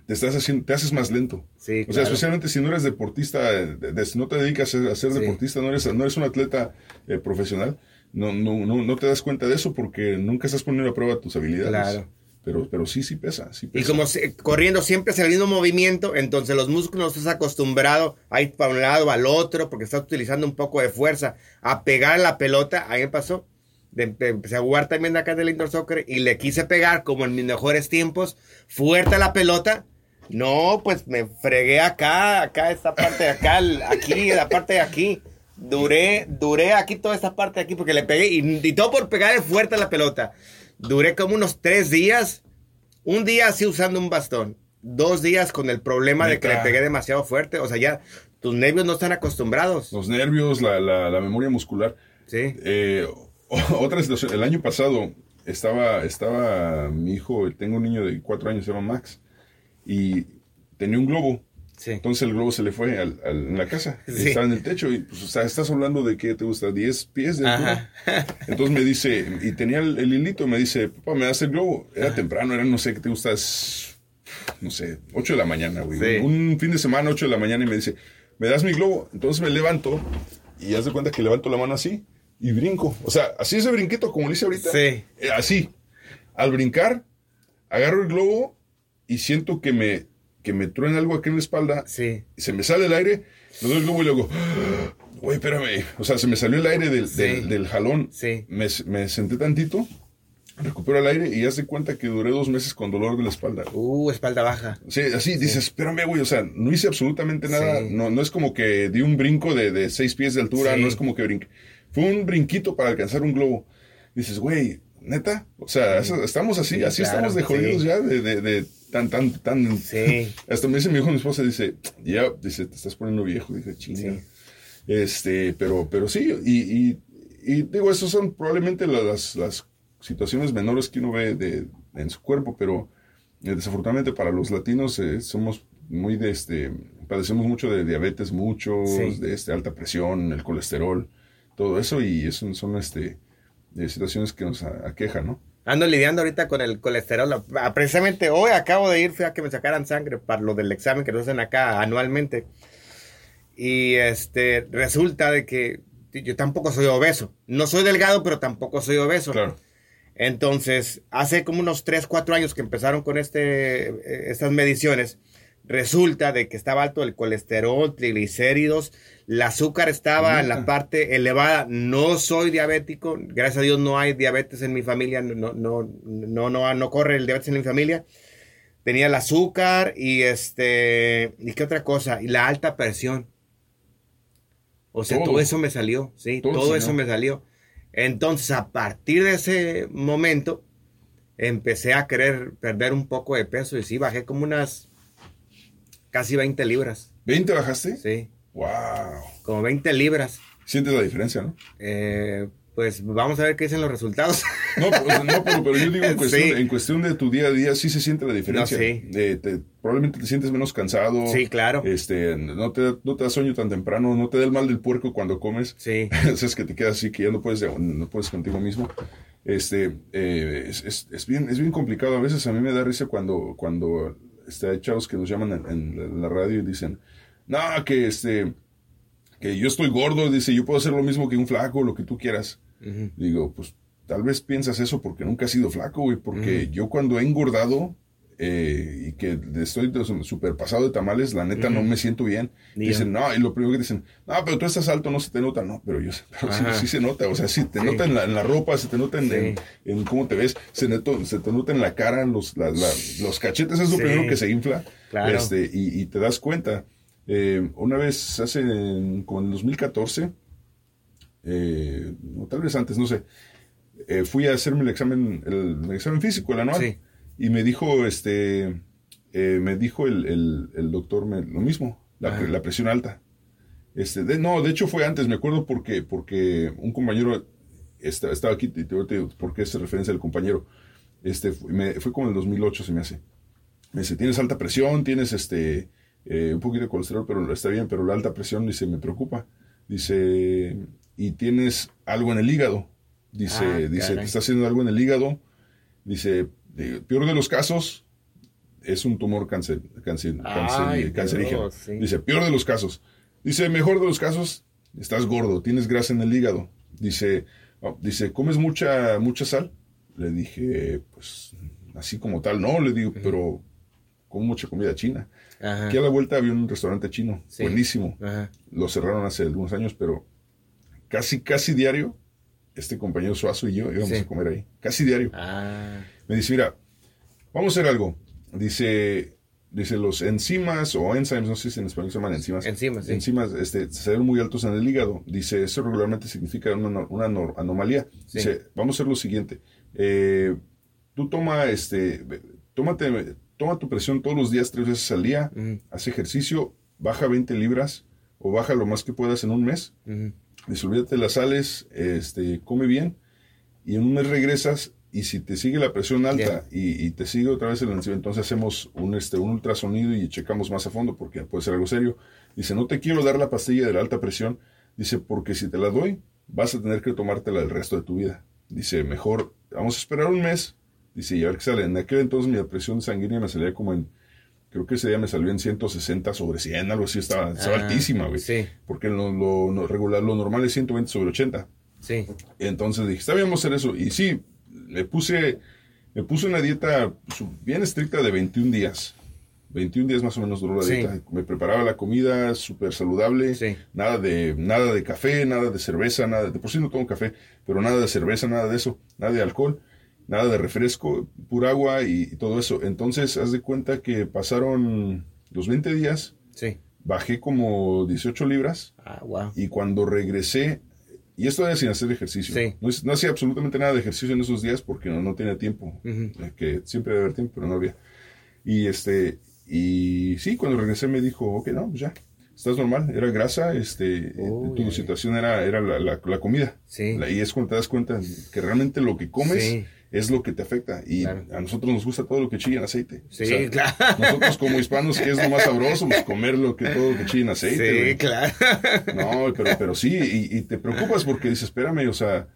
te estás haciendo, te haces más lento. sí, O sea, especialmente si no eres deportista, de- de- si no te dedicas a ser deportista, no eres, no eres un atleta eh, profesional, no, no, no, no te das cuenta de eso porque nunca estás poniendo a prueba tus habilidades. Claro. Pero, pero sí, sí pesa, sí Y como se- corriendo siempre es el mismo movimiento, entonces los músculos estás acostumbrado a ir para un lado al otro porque estás utilizando un poco de fuerza a pegar la pelota. A mí me pasó. De- de- empecé a jugar también acá del indoor soccer y le quise pegar como en mis mejores tiempos, fuerte a la pelota. No, pues me fregué acá, acá, esta parte de acá, aquí, la parte de aquí. Duré, duré aquí toda esta parte de aquí porque le pegué y, y todo por pegarle fuerte a la pelota. Duré como unos tres días un día así usando un bastón, dos días con el problema de que le pegué demasiado fuerte, o sea, ya tus nervios no están acostumbrados. Los nervios, la, la, la memoria muscular. Sí. Eh, <laughs> otra situación, el año pasado estaba, estaba mi hijo, tengo un niño de cuatro años, se llama Max, y tenía un globo. Sí. Entonces el globo se le fue al- al- en la casa. Sí. Estaba en el techo y pues, o sea, estás hablando de que te gusta 10 pies de altura. Entonces me dice, y tenía el, el hilito, me dice, papá, ¿me das el globo? Era temprano, era no sé qué te gusta, es, no sé, 8 de la mañana, güey. Sí. Un fin de semana, 8 de la mañana, y me dice, ¿me das mi globo? Entonces me levanto y haz de cuenta que levanto la mano así y brinco. O sea, así ese brinquito como le hice ahorita. Sí. Eh, así. Al brincar, agarro el globo y siento que me, que me truena algo aquí en la espalda Sí. se me sale el aire, le doy el globo y luego, "Ah, güey, espérame. O sea, se me salió el aire del, Sí. del, del jalón. Sí. Me, me senté tantito, recupero el aire y ya se cuenta que duré dos meses con dolor de la espalda. Uh, espalda baja. Sí, así dices, espérame, güey, o sea, no hice absolutamente nada. No, no es como que di un brinco de, de seis pies de altura, no es como que brinqué. Fue un brinquito para alcanzar un globo. Dices, güey, neta, o sea, estamos así, Sí, así claro, estamos de jodidos ya, de, de, de tan, tan, tan. Sí. <laughs> Hasta me dice mi hijo, mi esposa, dice, ya, dice, te estás poniendo viejo. Dije, chinga. Sí. Este, pero, pero sí, y, y, y digo, esas son probablemente la- las, las situaciones menores que uno ve de, en su cuerpo, pero eh, desafortunadamente para los latinos eh, somos muy de este, padecemos mucho de diabetes, muchos, Sí. de este, alta presión, el colesterol, todo eso, y eso son este, de situaciones que nos aquejan, ¿no? Ando lidiando ahorita con el colesterol. Ah, Precisamente hoy acabo de ir, fui a que me sacaran sangre para lo del examen que nos hacen acá anualmente. Y este resulta de que yo tampoco soy obeso. No soy delgado, pero tampoco soy obeso. Claro. Entonces, hace como unos 3, 4 años que empezaron con este, eh, estas mediciones, resulta de que estaba alto el colesterol, triglicéridos, el azúcar estaba en la Neta. parte elevada. No soy diabético, gracias a Dios no hay diabetes en mi familia, no, no, no, no, no, corre el diabetes en mi familia. Tenía el azúcar y este, ¿y qué otra cosa? Y la alta presión. O sea, Todo. todo, eso me salió, sí, Todo todo, eso me salió. Entonces, a partir de ese momento, empecé a querer perder un poco de peso y sí, bajé como unas casi 20 libras. ¿20 bajaste? Sí, ¡Wow! como 20 libras. Sientes la diferencia, ¿no? Eh, pues vamos a ver qué dicen los resultados. No, pues, no, pero, pero yo digo en <laughs> cuestión, Sí. en cuestión de tu día a día, sí se siente la diferencia. No, sí. Eh, te- probablemente te sientes menos cansado. Sí, claro. Este, no te, no te da sueño tan temprano, no te da el mal del puerco cuando comes. Sí. <laughs> es que te quedas así que ya no puedes, no puedes contigo mismo. Este, eh, es, es- es bien, es bien complicado. A veces a mí me da risa cuando, cuando este, hay chavos que nos llaman en, en la radio y dicen, no, que este, que yo estoy gordo, dice, yo puedo hacer lo mismo que un flaco, lo que tú quieras. Digo, pues tal vez piensas eso porque nunca has sido flaco, güey, porque yo cuando he engordado eh, y que estoy de- súper pasado de tamales, la neta no me siento bien. Ni Dicen, no, y lo primero que dicen, no, pero tú estás alto, no se te nota, no, pero yo <laughs> pero sí, sí se nota, o sea, sí te Sí. nota en la, en la ropa, se te nota en, Sí. en- en cómo te ves, se, neto- se te nota en la cara, los, la- la- los cachetes, es lo Sí. primero que se infla, Claro. este, y, y te das cuenta. Eh, una vez hace, en- como en el 2014, eh, o tal vez antes, no sé, eh, fui a hacerme el examen, el, el examen físico, el anual, Sí. y me dijo, este, eh, me dijo el, el- el doctor me- lo mismo, la, presión alta. Este, de- no, de hecho fue antes, me acuerdo porque, porque un compañero esta- estaba aquí, te te digo por qué es referencia al compañero. Este, fue, me- fue como en el 2008 se me hace. Me dice, tienes alta presión, tienes este, eh, un poquito de colesterol, pero está bien, pero la alta presión, dice, me preocupa. Dice, y tienes algo en el hígado. Dice, Ah, dice, caray. te está haciendo algo en el hígado. Dice, peor de los casos, es un tumor cáncer, cáncer- Ay, cancerígeno. Dios, sí. Dice, peor de los casos. Dice, mejor de los casos, estás gordo, tienes grasa en el hígado. Dice, oh, dice, ¿comes mucha, mucha sal? Le dije, pues, así como tal, no, le digo, pero como mucha comida china. Ajá. Aquí a la vuelta había un restaurante chino, Sí. buenísimo. Ajá. Lo cerraron hace algunos años, pero casi, casi diario, este compañero Suazo y yo íbamos Sí. a comer ahí. Casi diario. Ah, Me dice, mira, vamos a hacer algo. Dice, dice los enzimas o enzymes, no sé si en español se llaman enzimas. Enzimas, sí. Enzimas, este, se ven muy altos en el hígado. Dice, eso regularmente significa una, una no- anomalía. Sí. Dice, vamos a hacer lo siguiente. Eh, tú toma, este, tómate, toma tu presión todos los días, tres veces al día. Ujú. Haz ejercicio, baja 20 libras o baja lo más que puedas en un mes. de las sales, este, come bien y en un mes regresas y si te sigue la presión alta y, y te sigue otra vez el enzima, entonces hacemos un, este, un ultrasonido y checamos más a fondo porque puede ser algo serio. Dice, no te quiero dar la pastilla de la alta presión, dice, porque si te la doy, vas a tener que tomártela el resto de tu vida. Dice, mejor, vamos a esperar un mes. Dice, y a ver qué sale. En aquel entonces mi presión sanguínea me salía como en, creo que ese día me salió en 160 sobre 100, algo así, estaba, estaba Ah, altísima, güey. Sí, Porque lo, lo- lo regular, lo normal es 120 sobre 80. sí. Entonces dije, está bien, vamos a hacer eso. Y sí, me puse, me puse una dieta bien estricta de 21 días. 21 días más o menos duró la Sí. dieta. Me preparaba la comida súper saludable. Sí. Nada de, nada de café, nada de cerveza, nada de, por sí no tomo café, pero nada de cerveza, nada de eso, nada de alcohol, nada de refresco, pura agua y, y todo eso. Entonces, haz de cuenta que pasaron los 20 días, Sí. bajé como 18 libras. Ah, wow. Y cuando regresé, y esto era sin hacer ejercicio, Sí. no, hacía absolutamente nada de ejercicio en esos días porque no, no tenía tiempo, eh, que siempre debe haber tiempo, pero no había. Y este, y sí, cuando regresé me dijo, ok, no, pues ya, estás normal, era grasa, este, Oh, tu situación era, era la, la- la comida. Sí. La- y es cuando te das cuenta que realmente lo que comes Sí. Es lo que te afecta. Y Claro. a nosotros nos gusta todo lo que chilla en aceite. Sí, O sea, claro. Nosotros como hispanos, ¿qué es lo más sabroso? Pues comer lo que todo lo que chilla en aceite. Sí, güey. claro. No, pero, pero sí, y, y te preocupas porque dices, espérame, o sea,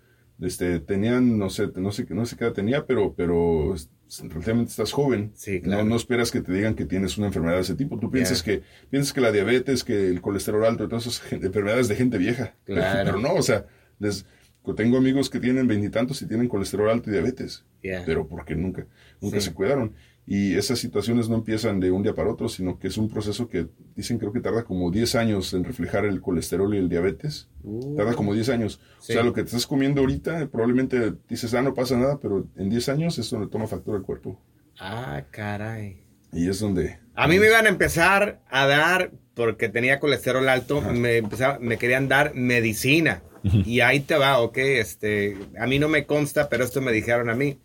este, tenían, no sé, no sé, no sé qué edad tenía, pero, pero relativamente estás joven. Sí, claro. No, no esperas que te digan que tienes una enfermedad de ese tipo. Tú piensas que, piensas que la diabetes, que el colesterol alto, todas esas enfermedades de gente vieja. Claro. <laughs> Pero no, o sea, les, tengo amigos que tienen veintitantos y tienen colesterol alto y diabetes. Pero porque nunca, nunca Sí. se cuidaron. Y esas situaciones no empiezan de un día para otro, sino que es un proceso que dicen creo que tarda como 10 años en reflejar el colesterol y el diabetes. Uh. Tarda como 10 años. Sí. O sea, lo que te estás comiendo ahorita, probablemente dices, ah, no pasa nada, pero en 10 años esto le toma factura al cuerpo. Ah, caray. Y es donde... A mí me iban a empezar a dar, porque tenía colesterol alto, me, empezaba- me querían dar medicina. Y ahí te va, ok, este, a mí no me consta, pero esto me dijeron a mí,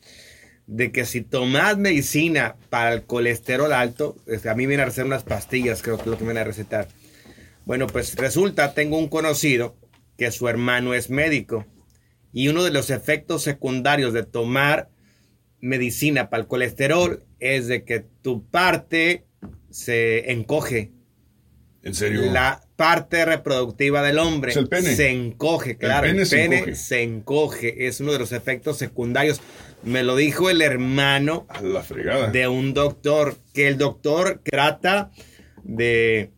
de que si tomas medicina para el colesterol alto, este, a mí vienen a recetar unas pastillas, creo que es lo que me a recetar. Bueno, pues resulta, tengo un conocido que su hermano es médico Y uno de los efectos secundarios de tomar medicina para el colesterol es de que tu parte se encoge. ¿En serio? La parte reproductiva del hombre ¿Es el pene? se encoge, claro. El pene pene, se encoge. se encoge. Es uno de los efectos secundarios. Me lo dijo el hermano A la fregada. de un doctor, que el doctor trata de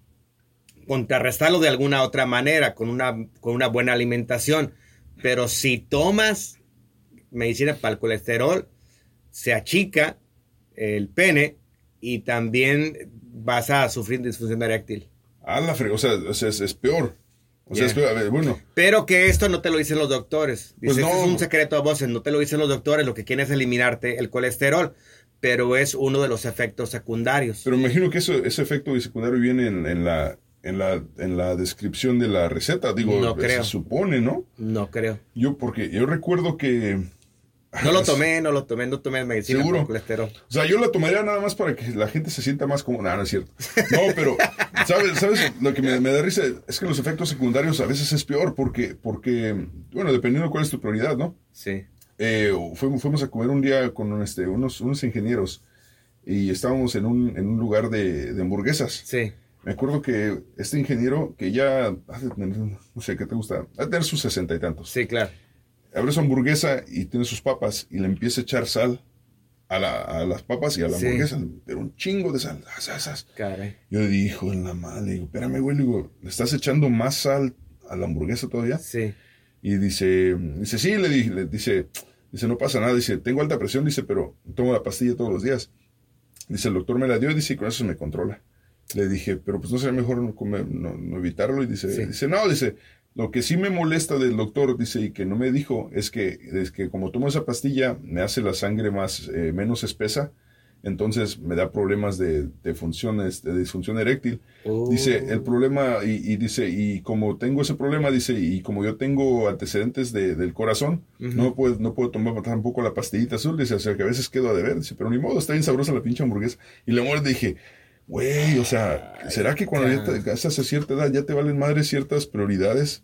contrarrestarlo de alguna otra manera, con una, con una buena alimentación. Pero si tomas medicina para el colesterol, se achica el pene y también vas a sufrir disfunción eréctil. A la. O sea, es, es peor. O sea, es peor. A ver, bueno. Pero que esto no te lo dicen los doctores. Pues Dice, no. "Este es un secreto a voces, no te lo dicen los doctores, lo que quieren es eliminarte el colesterol, pero es uno de los efectos secundarios. Pero imagino que eso, ese efecto secundario viene en, en la, en, la, en la descripción de la receta. Digo, No creo. se supone, ¿no? No creo. Yo, porque yo recuerdo que. No lo tomé, no lo tomé, no tomé medicina ¿Seguro? por colesterol. O sea, yo la tomaría nada más para que la gente se sienta más como... No, no es cierto. No, pero, ¿sabes? ¿sabes? Lo que me, me da risa es que los efectos secundarios a veces es peor porque, porque bueno, dependiendo de cuál es tu prioridad, ¿no? Sí. Eh, fuimos, fuimos a comer un día con este, unos, unos ingenieros y estábamos en un, en un lugar de, de hamburguesas. Sí. Me acuerdo que este ingeniero, que ya, no sé, ¿qué te gusta? Ha de tener sus sesenta y tantos. Sí, claro. Abre su hamburguesa y tiene sus papas y le empieza a echar sal a, la- a las papas y a la Sí. hamburguesa, pero un chingo de sal. Caray. Yo le hijo de la madre, le digo, espérame, güey, le digo, ¿le estás echando más sal a la hamburguesa todavía? Sí. Y dice, dice, sí, le dije, le dice, dice, no pasa nada, dice, tengo alta presión, dice, pero tomo la pastilla todos los días. Dice, el doctor me la dio y dice, con eso me controla. Le dije, pero pues no sería mejor no, comer- no, no evitarlo. Y dice, Sí. dice, no, dice, lo que sí me molesta del doctor, dice, y que no me dijo, es que, es que como tomo esa pastilla, me hace la sangre más, eh, menos espesa, entonces me da problemas de, de funciones, de disfunción eréctil. Dice, el problema, y, y dice, y como tengo ese problema, dice, y como yo tengo antecedentes de- del corazón, no, puedo, no puedo tomar tampoco la pastillita azul, dice, o sea, que a veces quedo a deber, dice, pero ni modo, está bien sabrosa la pinche hamburguesa. Y le muerde dije, güey, o sea, ¿será que cuando ya te casas a cierta edad ya te valen madre ciertas prioridades?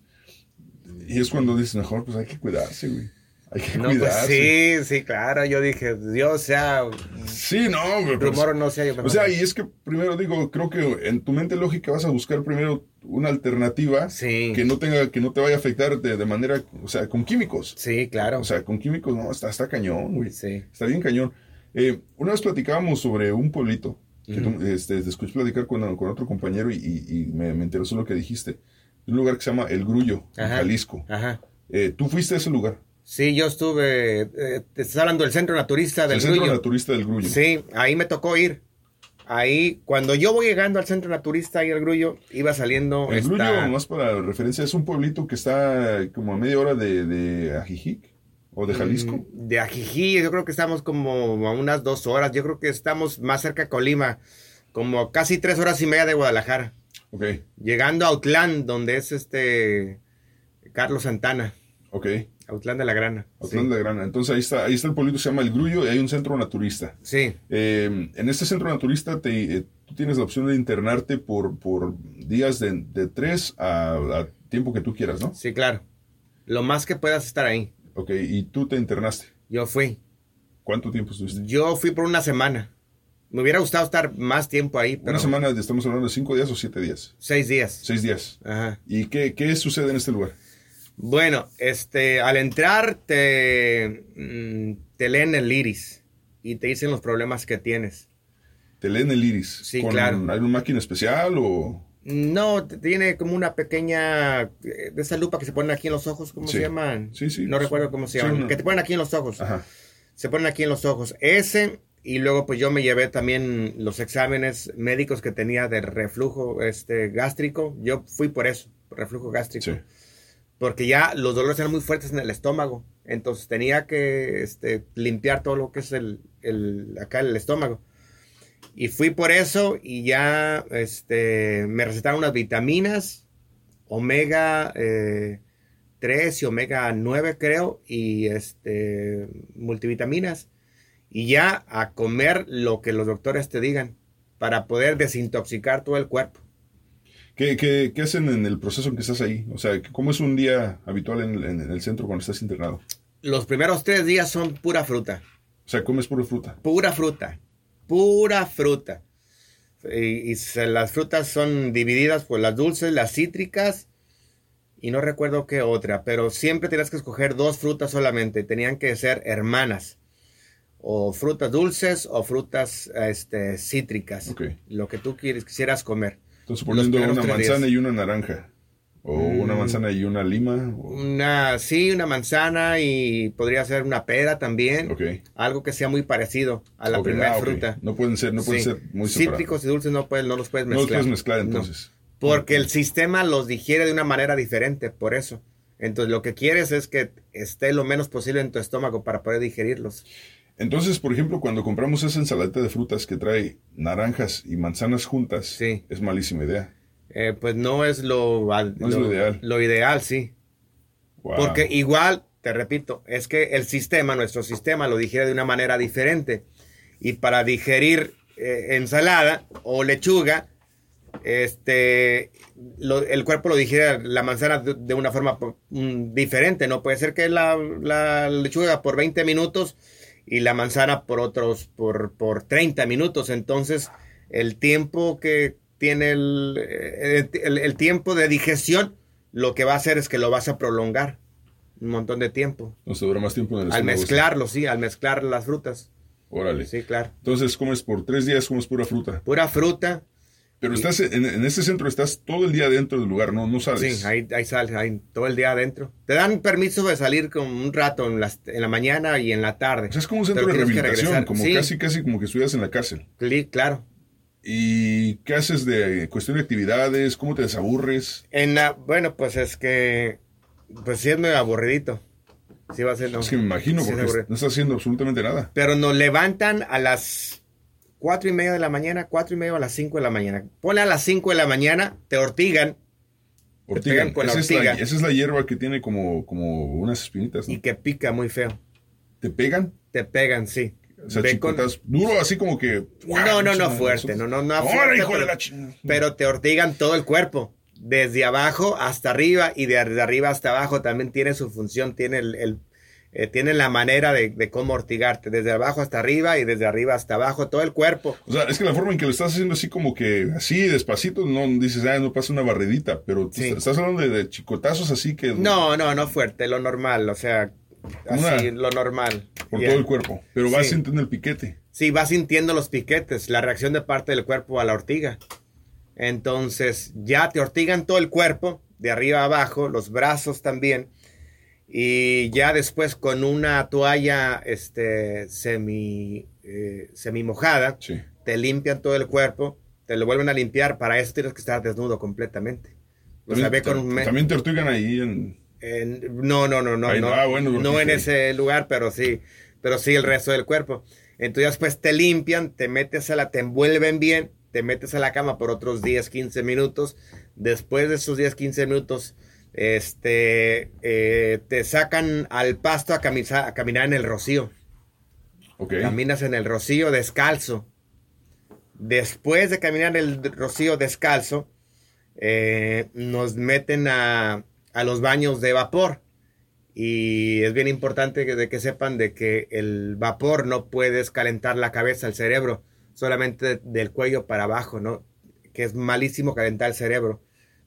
Y es cuando dices, mejor, pues hay que cuidarse, güey. Hay que No, pues cuidarse. sí, sí, claro. Yo dije, Dios sea Sí, no, güey. pues, no sea. Yo o sea, y es que primero digo, creo que en tu mente lógica vas a buscar primero una alternativa Sí. que no tenga, que no te vaya a afectar de, de manera, o sea, con químicos. Sí, claro. O sea, con químicos no, está, está cañón, güey. Sí. Está bien cañón. Eh, una vez platicábamos sobre un pueblito, tú- este, te escuché platicar con, con otro compañero y, y- y me, me interesó lo que dijiste. Un lugar que se llama El Grullo, en. Jalisco. Ajá. Eh, ¿Tú fuiste a ese lugar? Sí, yo estuve. eh, te estás hablando del centro naturista del el centro Grullo. naturista del Grullo. Sí, ahí me tocó ir. Ahí, cuando yo voy llegando al centro naturista y el Grullo, iba saliendo. El esta- Grullo, más para referencia, es un pueblito que está como a media hora de, de Ajijic o de Jalisco. Mm, De Ajijí, yo creo que estamos como a unas dos horas. Yo creo que estamos más cerca de Colima, como casi tres horas y media de Guadalajara. Ok, Llegando a Autlán, donde es este Carlos Santana, ok. Autlán de la Grana. Autlán de la Grana. Entonces ahí está, ahí está el pueblito, se llama El Grullo y hay un centro naturista. Sí, Eh, en este centro naturista te, eh, tú tienes la opción de internarte por, por días de, de tres a, a tiempo que tú quieras, ¿no? sí, claro. Lo más que puedas estar ahí. Ok, y tú te internaste. Yo fui. ¿Cuánto tiempo estuviste? Yo fui por una semana. Me hubiera gustado estar más tiempo ahí, pero Una semana, estamos hablando de cinco días o siete días. seis días. Seis días. Ajá. ¿Y qué, qué sucede en este lugar? Bueno, este, al entrar te, mm, te leen el iris y te dicen los problemas que tienes. ¿Te leen el iris? Sí, ¿Con claro. ¿Hay una máquina especial o...? No, tiene como una pequeña eh, de esa lupa que se ponen aquí en los ojos, ¿cómo Sí. se llaman? Sí, sí. No recuerdo cómo se llaman. Que te ponen aquí en los ojos. Ajá. Se ponen aquí en los ojos. Ese y luego pues yo me llevé también los exámenes médicos que tenía de reflujo este gástrico. Yo fui por eso, reflujo gástrico. Sí. porque ya los dolores eran muy fuertes en el estómago. Entonces tenía que este, limpiar todo lo que es el, el- acá el estómago. Y fui por eso y ya este, me recetaron unas vitaminas, omega eh, 3 y omega 9 creo, y este, multivitaminas. Y ya a comer lo que los doctores te digan para poder desintoxicar todo el cuerpo. ¿Qué, qué, qué hacen en el proceso en que estás ahí? O sea, ¿cómo es un día habitual en, en- en el centro cuando estás internado? Los primeros tres días son pura fruta. O sea, comes pura fruta. Pura fruta. Pura fruta. Y, y se- las frutas son divididas por las dulces, las cítricas y no recuerdo qué otra, pero siempre tenías que escoger dos frutas solamente. Tenían que ser hermanas. O frutas dulces o frutas este, cítricas. Lo que tú quieres, quisieras comer. Entonces, poniendo una manzana días. y una naranja. O una Mm. manzana y una lima. o- Una, sí, una manzana y podría ser una pera también. Algo que sea muy parecido a la primera ah, fruta. No pueden ser, no pueden Sí. ser muy separados. Cítricos y dulces no, puedes, no los puedes No mezclar. los puedes mezclar No. entonces. Porque el sistema los digiere de una manera diferente, por eso. Entonces lo que quieres es que esté lo menos posible en tu estómago para poder digerirlos. Entonces, por ejemplo, cuando compramos esa ensalada de frutas que trae naranjas y manzanas juntas, Sí. es malísima idea. Eh, pues no es lo, No lo ideal. Lo ideal, sí. Wow. Porque igual, te repito, es que el sistema, nuestro sistema, lo digiere de una manera diferente. Y para digerir eh, ensalada o lechuga, este, lo- el cuerpo lo digiere la manzana de, de una forma mm, diferente. No puede ser que la, la lechuga por 20 minutos y la manzana por otros, por, por 30 minutos. Entonces, el tiempo que tiene el, eh, el- el tiempo de digestión, lo que va a hacer es que lo vas a prolongar un montón de tiempo. Nos dura más tiempo en el Al mezclarlo, sí, al mezclar las frutas. Órale. Sí, claro. Entonces, comes por tres días, comes pura fruta. Pura fruta. Pero estás en, en ese centro, estás todo el día dentro del lugar, no, no sales. Sí, ahí, ahí sales, ahí todo el día adentro. Te dan permiso de salir con un rato en, las- en la mañana y en la tarde. O sea, es como un centro de rehabilitación, como Sí, casi, casi como que estuvieras en la cárcel. cli- claro. ¿Y qué haces de cuestión de actividades? ¿Cómo te desaburres? En la, bueno, pues es que, pues sí es medio aburridito. Sí va a ser, no. Es que me imagino, Sí porque no estás haciendo absolutamente nada. Pero nos levantan a las cuatro y media de la mañana, cuatro y media a las cinco de la mañana. Ponle a las cinco de la mañana, te ortigan Ortigan, pegan con esa, es la, ortiga. esa es la hierba que tiene como, como unas espinitas, ¿no? y que pica muy feo. ¿Te pegan? Te pegan, sí. O sea, con- chicotas duro, así como que... No, no, no fuerte, no, no, no ¡Ahora, fuerte, hijo de pero, la chingada! pero te ortigan todo el cuerpo, desde abajo hasta arriba y de, de arriba hasta abajo también tiene su función, tiene el, el- eh, tiene la manera de, de cómo ortigarte, desde abajo hasta arriba y desde arriba hasta abajo, todo el cuerpo. O sea, es que la forma en que lo estás haciendo así como que así, despacito, no dices, ah, no pasa una barridita, pero Sí. estás hablando de, de chicotazos así que... No, no, no fuerte, lo normal, o sea, así, lo normal. Por todo el cuerpo, pero vas Sí. sintiendo el piquete. Sí, vas sintiendo los piquetes, la reacción de parte del cuerpo a la ortiga. Entonces, ya te ortigan todo el cuerpo, de arriba a abajo, los brazos también. Y ya después con una toalla este, semi, eh, semi mojada, Sí. te limpian todo el cuerpo, te lo vuelven a limpiar. Para eso tienes que estar desnudo completamente. O sea, ve También, con un me- también te ortigan ahí en... no, no, no, no, Ahí no, no, bueno, no porque- en ese lugar, pero sí, pero sí el resto del cuerpo. Entonces después te limpian, te metes a la, te envuelven bien, te metes a la cama por otros 10, 15 minutos. Después de esos 10, 15 minutos, este, eh, te sacan al pasto a, camisa- a caminar en el rocío. Ok. Caminas en el rocío descalzo. Después de caminar en el rocío descalzo, eh, nos meten a, a los baños de vapor. Y es bien importante que, de que sepan de que el vapor no puedes calentar la cabeza, el cerebro, solamente del cuello para abajo, ¿no? Que es malísimo calentar el cerebro.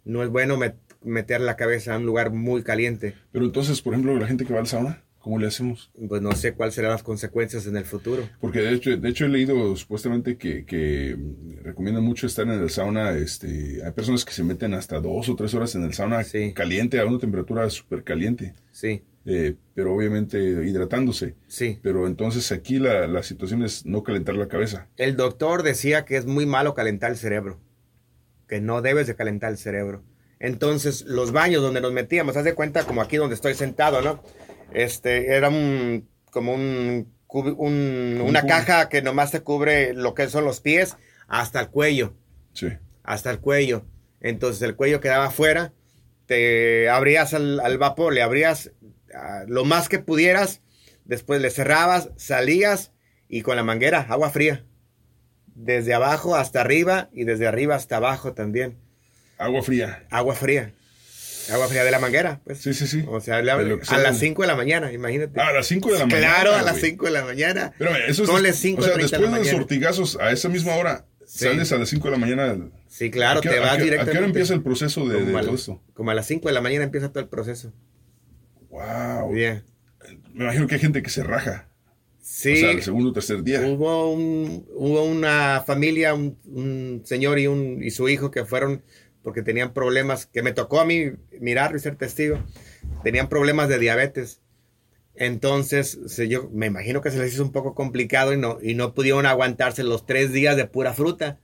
No es bueno met- meter la cabeza a un lugar muy caliente. Pero entonces, por ejemplo, la gente que va al sauna, ¿cómo le hacemos? Pues no sé cuáles serán las consecuencias en el futuro. Porque de hecho, de hecho he leído supuestamente que, que recomiendan mucho estar en el sauna. Este, hay personas que se meten hasta dos o tres horas en el sauna Sí. caliente, a una temperatura súper caliente, Sí, eh, pero obviamente hidratándose. sí. Pero entonces aquí la, la situación es no calentar la cabeza. El doctor decía que es muy malo calentar el cerebro, que no debes de calentar el cerebro. Entonces, los baños donde nos metíamos, haz de cuenta como aquí donde estoy sentado, ¿no? Este, era un, como un, una caja que nomás te cubre lo que son los pies hasta el cuello, Sí. hasta el cuello. Entonces, el cuello quedaba afuera, te abrías al, al vapor, le abrías ah, lo más que pudieras, después le cerrabas, salías y con la manguera, agua fría desde abajo hasta arriba y desde arriba hasta abajo también. Agua fría. Agua fría. Agua fría de la manguera, pues. Sí, sí, sí. O sea, que a las 5 de la mañana, imagínate. Ah, a las 5 de la mañana. Claro, a las güey. 5 de la mañana. Pero eso es. Ponle 5 o sea, de después la de los mañana. ortigazos, a esa misma hora, Sí. sales a las 5 de la mañana. Sí, claro, ¿A qué- te a vas qué- ¿A qué directamente. hora empieza el proceso de, de todo esto? Como a las 5 de la mañana empieza todo el proceso. Wow. Yeah. Me imagino que hay gente que se raja. Sí. O sea, el segundo o tercer día. Hubo, un, hubo una familia, un, un señor y, un, y su hijo que fueron porque tenían problemas, que me tocó a mí mirar y ser testigo, tenían problemas de diabetes. Entonces, yo me imagino que se les hizo un poco complicado y no, y no pudieron aguantarse los tres días de pura fruta.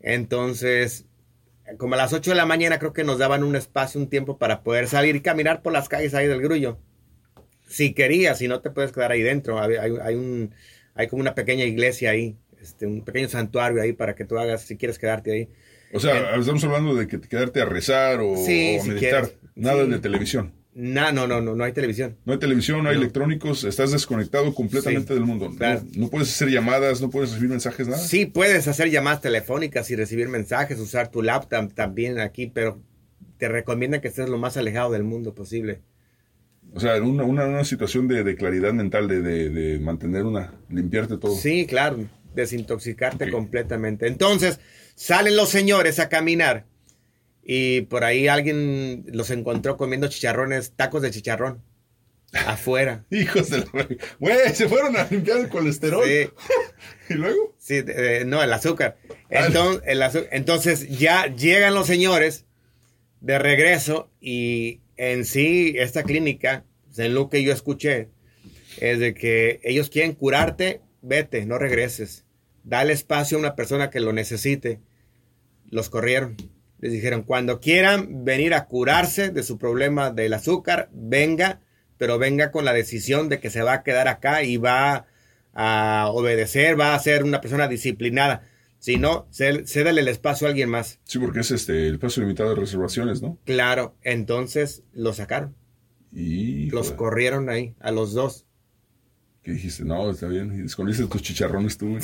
Entonces, como a las 8 de la mañana creo que nos daban un espacio, un tiempo para poder salir y caminar por las calles ahí del grullo. Si querías, si no te puedes quedar ahí dentro. Hay un, hay como una pequeña iglesia ahí, este, un pequeño santuario ahí para que tú hagas, si quieres quedarte ahí. O sea, estamos hablando de que te quedarte a rezar o, Sí, o a si meditar. Nada Sí. de televisión. No, no, no, no, no hay televisión. No hay televisión, no hay electrónicos, estás desconectado completamente Sí, del mundo. No- claro. No, puedes hacer llamadas, no puedes recibir mensajes, nada. Sí, puedes hacer llamadas telefónicas y recibir mensajes, usar tu laptop también aquí, pero te recomiendan que estés lo más alejado del mundo posible. O sea, una, una, una situación de, de claridad mental, de, de- de mantener una, limpiarte todo. Sí, claro, desintoxicarte completamente. Entonces, salen los señores a caminar y por ahí alguien los encontró comiendo chicharrones, tacos de chicharrón, afuera. <laughs> Hijos de la... Güey, se fueron a limpiar el colesterol. Sí. <laughs> ¿Y luego? Sí, no, el azúcar. Entonces, el azu- entonces ya llegan los señores de regreso y en sí esta clínica, en lo que yo escuché, es de que ellos quieren curarte, vete, no regreses. Dale espacio a una persona que lo necesite. Los corrieron. Les dijeron, cuando quieran venir a curarse de su problema del azúcar, venga, pero venga con la decisión de que se va a quedar acá y va a obedecer, va a ser una persona disciplinada. Si no, cé- cédele el espacio a alguien más. Sí, porque es este el paso limitado de reservaciones, ¿no? Claro, entonces lo sacaron. Y Los corrieron ahí, a los dos. Que dijiste, no, está bien, y escondiste tus chicharrones tú. güey.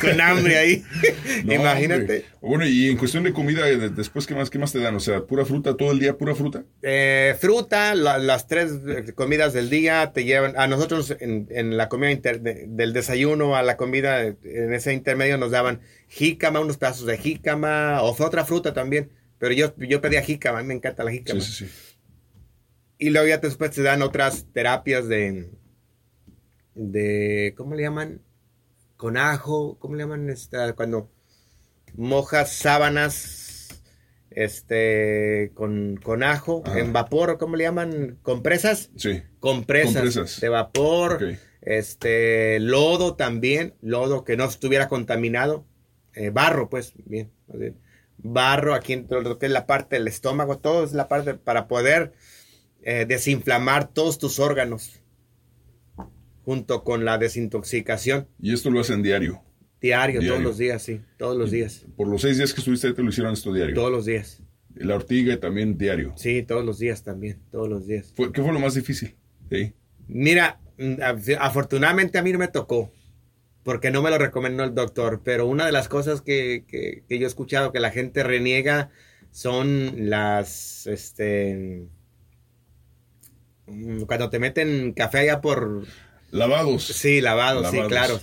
Con hambre ahí. <laughs> No, Imagínate. hombre. Bueno, y en cuestión de comida, de- después, ¿qué más, ¿qué más te dan? O sea, pura fruta, todo el día, pura fruta. Eh, fruta, la- las tres eh, comidas del día te llevan. A nosotros en, en la comida inter- de- del desayuno a la comida, en ese intermedio nos daban jícama, unos pedazos de jícama, o fue otra fruta también. Pero yo, yo pedía jícama, a mí me encanta la jícama. Sí, sí, sí. Y luego ya después te dan otras terapias de, de, ¿cómo le llaman? Con ajo, ¿cómo le llaman? Esta, cuando mojas sábanas, este, con, con ajo, Ajá. en vapor, ¿cómo le llaman? ¿Compresas? Sí. Compresas, Compresas. de vapor, este, lodo también, lodo que no estuviera contaminado, eh, barro, pues, bien. barro aquí en todo lo que es la parte del estómago, todo es la parte para poder eh, desinflamar todos tus órganos, junto con la desintoxicación Y esto lo hacen diario. diario, Diario. todos los días, sí, todos los días, Por los seis días que estuviste ahí te lo hicieron esto diario. todos los días, La ortiga también diario. sí, todos los días también, todos los días. Fue- ¿Qué fue lo más difícil? Sí. Mira, mm, af- afortunadamente a mí no me tocó, porque no me lo recomendó el doctor, pero una de las cosas que, que- que yo he escuchado que la gente reniega son las, este, mm, cuando te meten café allá por, Lavados. sí, lavado, sí, Lavados. claro,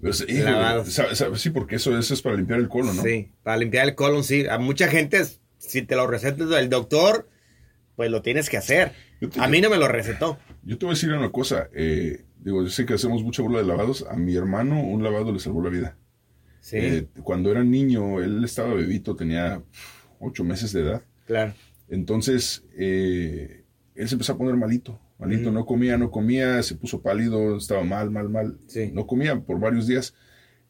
Pues, Lavados. sí, porque eso, eso es para limpiar el colon, ¿no? sí, para limpiar el colon, sí, a mucha gente, si te lo receta el doctor, pues lo tienes que hacer. Te- A mí no me lo recetó. Yo te voy a decir una cosa. eh, digo, yo sé que hacemos mucha burla de lavados. A mi hermano un lavado le salvó la vida. Sí, Eh, cuando era niño, él estaba bebito, tenía ocho meses de edad. claro. Entonces, eh, él se empezó a poner malito. Malito, Ujú. no comía, no comía, se puso pálido, estaba mal, mal, mal. Sí. No comía por varios días.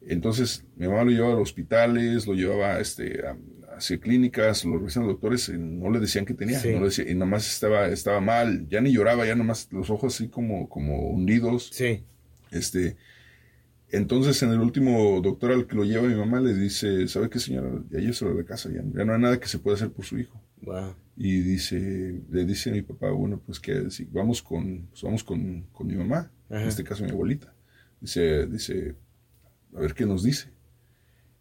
Entonces, mi mamá lo llevaba a los hospitales, lo llevaba este, a, hacia clínicas, lo revisaban los doctores, y no le decían que tenía, Sí. no le decían- y nada más estaba, estaba mal, ya ni lloraba, ya nada más los ojos así como, como hundidos. Sí, Este, entonces, en el último doctor al que lo lleva mi mamá le dice, ¿sabe qué señora? Ya lléveselo de casa, ya, ya no hay nada que se pueda hacer por su hijo. wow. Y dice, le dice a mi papá, bueno, pues que si vamos con, pues vamos con, con mi mamá, en este caso mi abuelita. Dice, dice, a ver qué nos dice.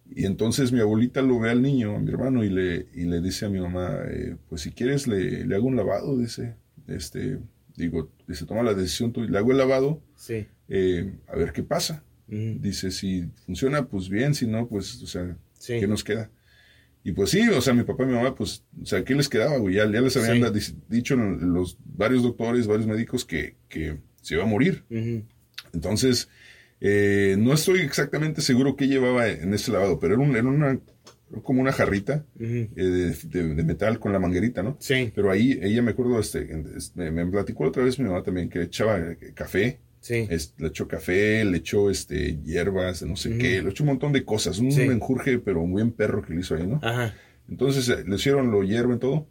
Y entonces mi abuelita lo ve al niño, a mi hermano, y le, y le dice a mi mamá, eh, pues si quieres le, le hago un lavado, dice, este, digo, dice, toma la decisión tú, y le hago el lavado, Sí. eh, a ver qué pasa. Dice, si funciona, pues bien, si no, pues, o sea, Sí. ¿qué nos queda? Y pues sí, o sea, mi papá y mi mamá, pues, o sea, ¿qué les quedaba, güey? Ya, ya les habían Sí. dicho los varios doctores, varios médicos que, que se iba a morir. Entonces, eh, no estoy exactamente seguro qué llevaba en ese lavado, pero era, un- era una, como una jarrita eh, de, de- de metal con la manguerita, ¿no? Sí. Pero ahí, ella me acuerdo, este, me, me platicó otra vez mi mamá también que echaba eh, café, Sí. es- le echó café, le echó este, hierbas, no sé qué, le echó un montón de cosas, un Sí. enjurje, pero un buen perro que le hizo ahí, ¿no? Ajá. Entonces eh, le hicieron, lo hierven todo,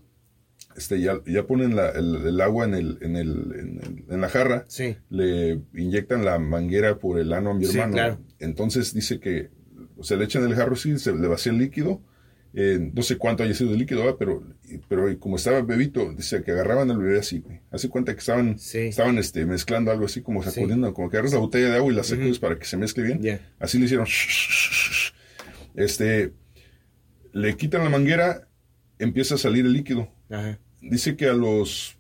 este, ya, ya ponen la- el, el agua en, el, en, el, en, el- en la jarra, Sí. le inyectan la manguera por el ano a mi hermano. claro. Entonces dice que, o sea, le echan el jarro, sí, se le vacía el líquido, eh, no sé cuánto haya sido el líquido, ¿verdad? pero, pero como estaba bebito, dice que agarraban al bebé así, güey. Hace cuenta que estaban, Sí. estaban este, mezclando algo así, como Sí. sacudiendo, como que agarras la botella de agua y la sacudes para que se mezcle bien. Así le hicieron. Este, le quitan la manguera, empieza a salir el líquido. Ajá. Dice que a los,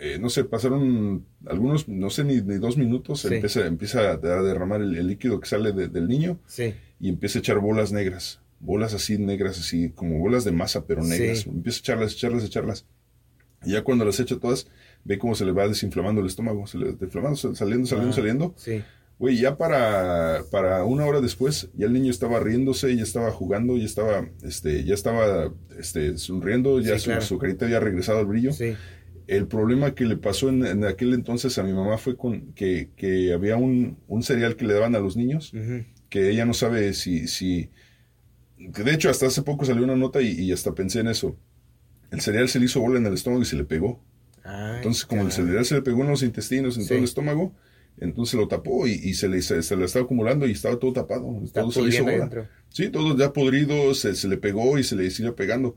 eh, no sé, pasaron algunos, no sé, ni, ni dos minutos, Sí. empieza, empieza a derramar el, el líquido que sale de- del niño y empieza a echar bolas negras. Bolas así negras, así como bolas de masa, pero negras. Sí. Empieza a echarlas, echarlas, echarlas. Y ya cuando las echa todas, ve cómo se le va desinflamando el estómago, se le desinflamando, saliendo, saliendo, Ah, saliendo. Sí. Güey, ya para, para una hora después, ya el niño estaba riéndose, ya estaba jugando, ya estaba, este, ya estaba, este, sonriendo, ya Sí, su, claro. su carita había regresado al brillo. Sí. El problema que le pasó en, en aquel entonces a mi mamá fue con que, que había un, un cereal que le daban a los niños, Ujú. que ella no sabe si, si, de hecho hasta hace poco salió una nota y, y hasta pensé en eso. El cereal se le hizo bola en el estómago y se le pegó. Ay, Entonces, como el cereal se le pegó en los intestinos, en Sí. todo el estómago, entonces lo tapó y, y se, le, se, se le estaba acumulando y estaba todo tapado. Está todo se le hizo bola. Sí, todo ya podrido, se, se le pegó y se le siguió pegando.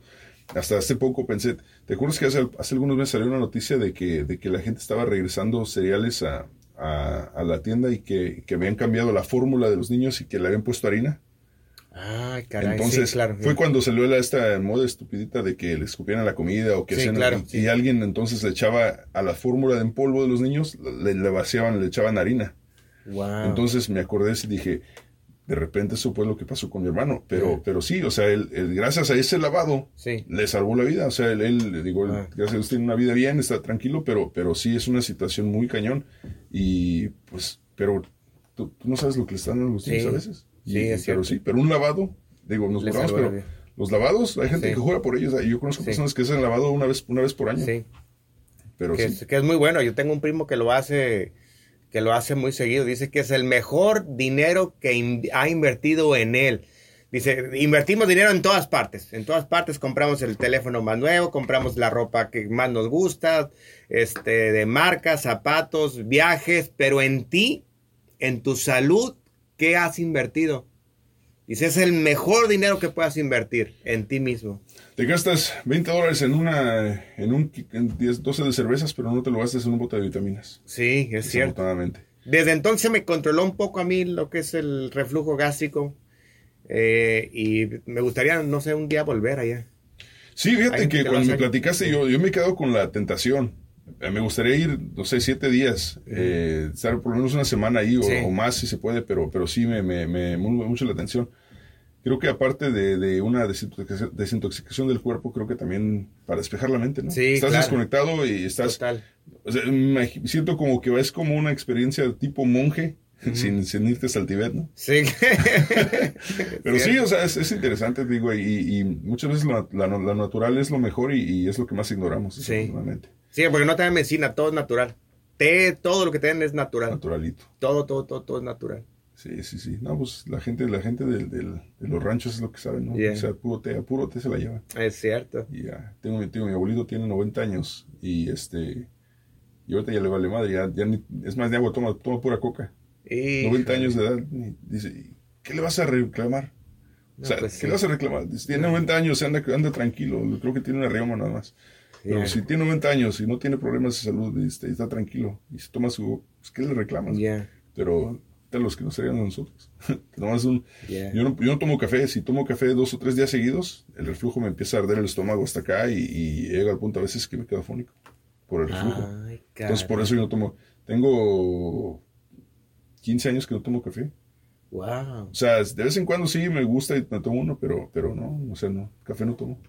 Hasta hace poco pensé, ¿te acuerdas que hace, hace algunos meses salió una noticia de que, de que la gente estaba regresando cereales a, a, a la tienda y que, que habían cambiado la fórmula de los niños y que le habían puesto harina? Ay, caray. Entonces, sí, claro. fue cuando salió esta moda estupidita de que le escupieran la comida o que Sí, hacían- claro, y, sí. y alguien entonces le echaba a la fórmula de en polvo de los niños, le, le vaciaban, le echaban harina. Wow. Entonces me acordé y dije, de repente eso fue lo que pasó con mi hermano. Pero, Sí. pero sí, o sea, él, él, gracias a ese lavado, Sí. le salvó la vida. O sea, él, él, le digo, él, Ah. gracias a Dios tiene una vida bien, está tranquilo, pero, pero sí es una situación muy cañón. Y pues, pero tú, tú no sabes lo que le están dando a los niños Sí. a veces. Y- Sí, es pero cierto. sí, pero un lavado, digo, nos la pero los lavados, hay gente Sí. que juega por ellos. Yo conozco Sí. personas que hacen lavado una vez, una vez por año. Sí. Pero que, sí. es, que es muy bueno. Yo tengo un primo que lo hace, que lo hace muy seguido. Dice que es el mejor dinero que in- ha invertido en él. Dice, invertimos dinero en todas partes. En todas partes compramos el teléfono más nuevo, compramos la ropa que más nos gusta, este, de marcas, zapatos, viajes, pero en ti, en tu salud, ¿qué has invertido? Dice, es el mejor dinero que puedas invertir en ti mismo. Te gastas 20 dólares en una, en un en 10, 12 de cervezas, pero no te lo gastas en un bote de vitaminas. Sí, es cierto. Desde entonces me controló un poco a mí lo que es el reflujo gástrico. eh, y me gustaría, no sé, un día volver allá. Sí, fíjate que cuando me platicaste, yo, yo me he quedado con la tentación. Eh, Me gustaría ir, no sé, siete días, eh, estar por lo menos una semana ahí o, Sí. o más si se puede, pero, pero sí me, me, me mucho la atención. Creo que aparte de, de una desintoxicación, del cuerpo, creo que también para despejar la mente, ¿no? Sí, estás claro. desconectado y estás... Total. o sea, me siento como que es como una experiencia tipo monje, <laughs> sin, sin irte hasta el Tibet, ¿no? Sí. <laughs> <laughs> Pero sí, o sea, es, es interesante, digo, y, y muchas veces lo, la, natural es lo mejor y, y es lo que más ignoramos, Sí. Sí, porque no te dan medicina, todo es natural. Té, todo lo que te dan es natural. Naturalito. Todo, todo, todo, todo es natural. Sí, sí, sí. No, pues la gente, la gente del, del- de los ranchos es lo que saben, ¿no? Yeah. O sea, puro té, a puro té se la llevan. Es cierto. Y ya, tengo, mi- tengo mi abuelito, tiene 90 años y este, y ahorita ya le vale madre, ya, ya ni- es más de agua, toma, toma pura coca. Y, 90 años de edad, y dice, ¿y ¿qué le vas a reclamar? O sea, pues ¿qué sí. le vas a reclamar? Dice, tiene 90 años, anda, anda tranquilo, creo que tiene una rioma nada más. Pero Yeah. si tiene 90 años y no tiene problemas de salud, este, está tranquilo, y se toma su, pues, ¿qué le reclamas? Ya. Pero a los que nos traigan a nosotros. <laughs> Un, Yeah. yo, no, yo no tomo café. Si tomo café dos o tres días seguidos, el reflujo me empieza a arder el estómago hasta acá y, y llega al punto a veces que me quedo afónico por el reflujo. Ay, Entonces, por eso yo no tomo. Tengo 15 años que no tomo café. Wow. O sea, de vez en cuando sí me gusta y me tomo uno, pero, pero no, o sea, no, café no tomo.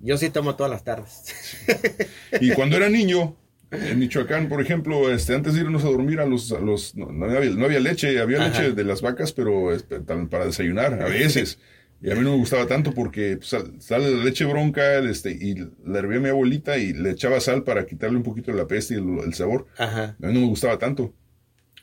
Yo sí tomo todas las tardes. <laughs> Y cuando era niño, en Michoacán, por ejemplo, este, antes de irnos a dormir a los, a los no, no había, no había leche, había Ajá. leche de las vacas, pero este, para desayunar, a veces. Y a mí no me gustaba tanto porque pues, sal- sale la leche bronca este, y la hervía mi abuelita y le echaba sal para quitarle un poquito de la peste y el, el sabor. Ajá. A mí no me gustaba tanto.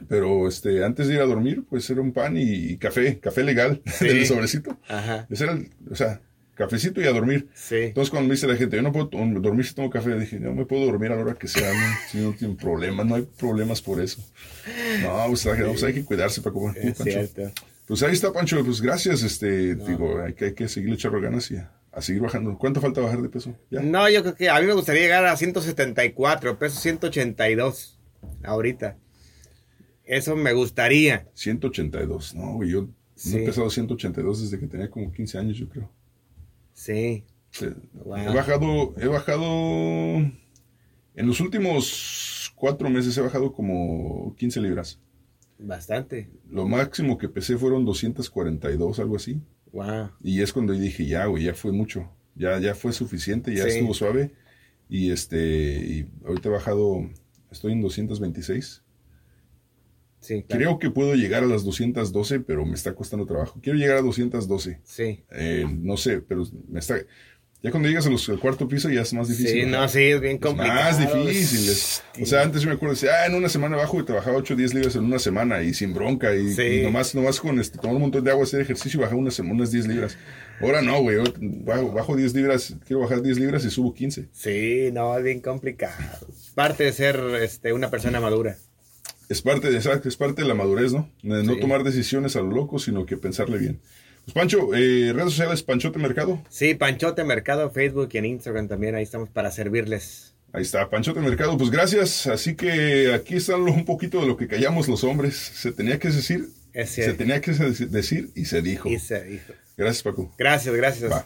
Pero este, antes de ir a dormir, pues era un pan y, café, café legal, <laughs> Sí. del sobrecito. Ajá. Ese era el, o sea, cafecito y a dormir. Sí. Entonces cuando me dice la gente, yo no puedo dormir si tomo café, dije, no me puedo dormir a la hora que sea, no, <laughs> si no tienen problemas, no hay problemas por eso. No, pues, pues, hay que cuidarse para comer. Es cierto. Pues ahí está, Pancho, pues gracias, este, digo, hay que, hay que seguirle echando ganas y a, a seguir bajando. ¿Cuánto falta bajar de peso? ¿Ya? No, yo creo que a mí me gustaría llegar a 174, peso 182 ahorita. Eso me gustaría. 182, no, güey, yo no Sí. he pesado 182 desde que tenía como 15 años, yo creo. Sí. Wow. He bajado, he bajado, en los últimos cuatro meses he bajado como 15 libras. Bastante. Lo máximo que pesé fueron 242, algo así. Wow. Y es cuando dije, ya, güey, ya fue mucho. Ya, ya fue suficiente, ya Sí. estuvo suave. Y este, y ahorita he bajado, estoy en 226. Sí. claro. Creo que puedo llegar a las 212, pero me está costando trabajo. Quiero llegar a 212. Sí. Eh, no sé, pero me está... Ya cuando llegas a los- al cuarto piso ya es más difícil. Sí, no, sí, es bien Es complicado. más difícil. es- O sea, antes yo me acuerdo, decía, ah, en una semana bajo y trabajaba 8 o 10 libras en una semana y sin bronca y, Sí. y nomás, nomás con este, tomar un montón de agua, hacer ejercicio y bajar unas, unas 10 libras. Ahora no, güey, bajo, bajo 10 libras, quiero bajar 10 libras y subo 15. Sí, no, es bien complicado. Parte de ser este, una persona madura. Es parte de esa, es parte de la madurez, ¿no? De no Sí. tomar decisiones a lo loco, sino que pensarle bien. Pues Pancho, eh, redes sociales, Panchote Mercado. Sí, Panchote Mercado, Facebook y en Instagram también. Ahí estamos para servirles. Ahí está, Panchote Mercado. Pues gracias. Así que aquí está un poquito de lo que callamos los hombres. Se tenía que decir, Es se tenía que decir y se dijo. Y se dijo. Gracias, Paco. Gracias, gracias. Va.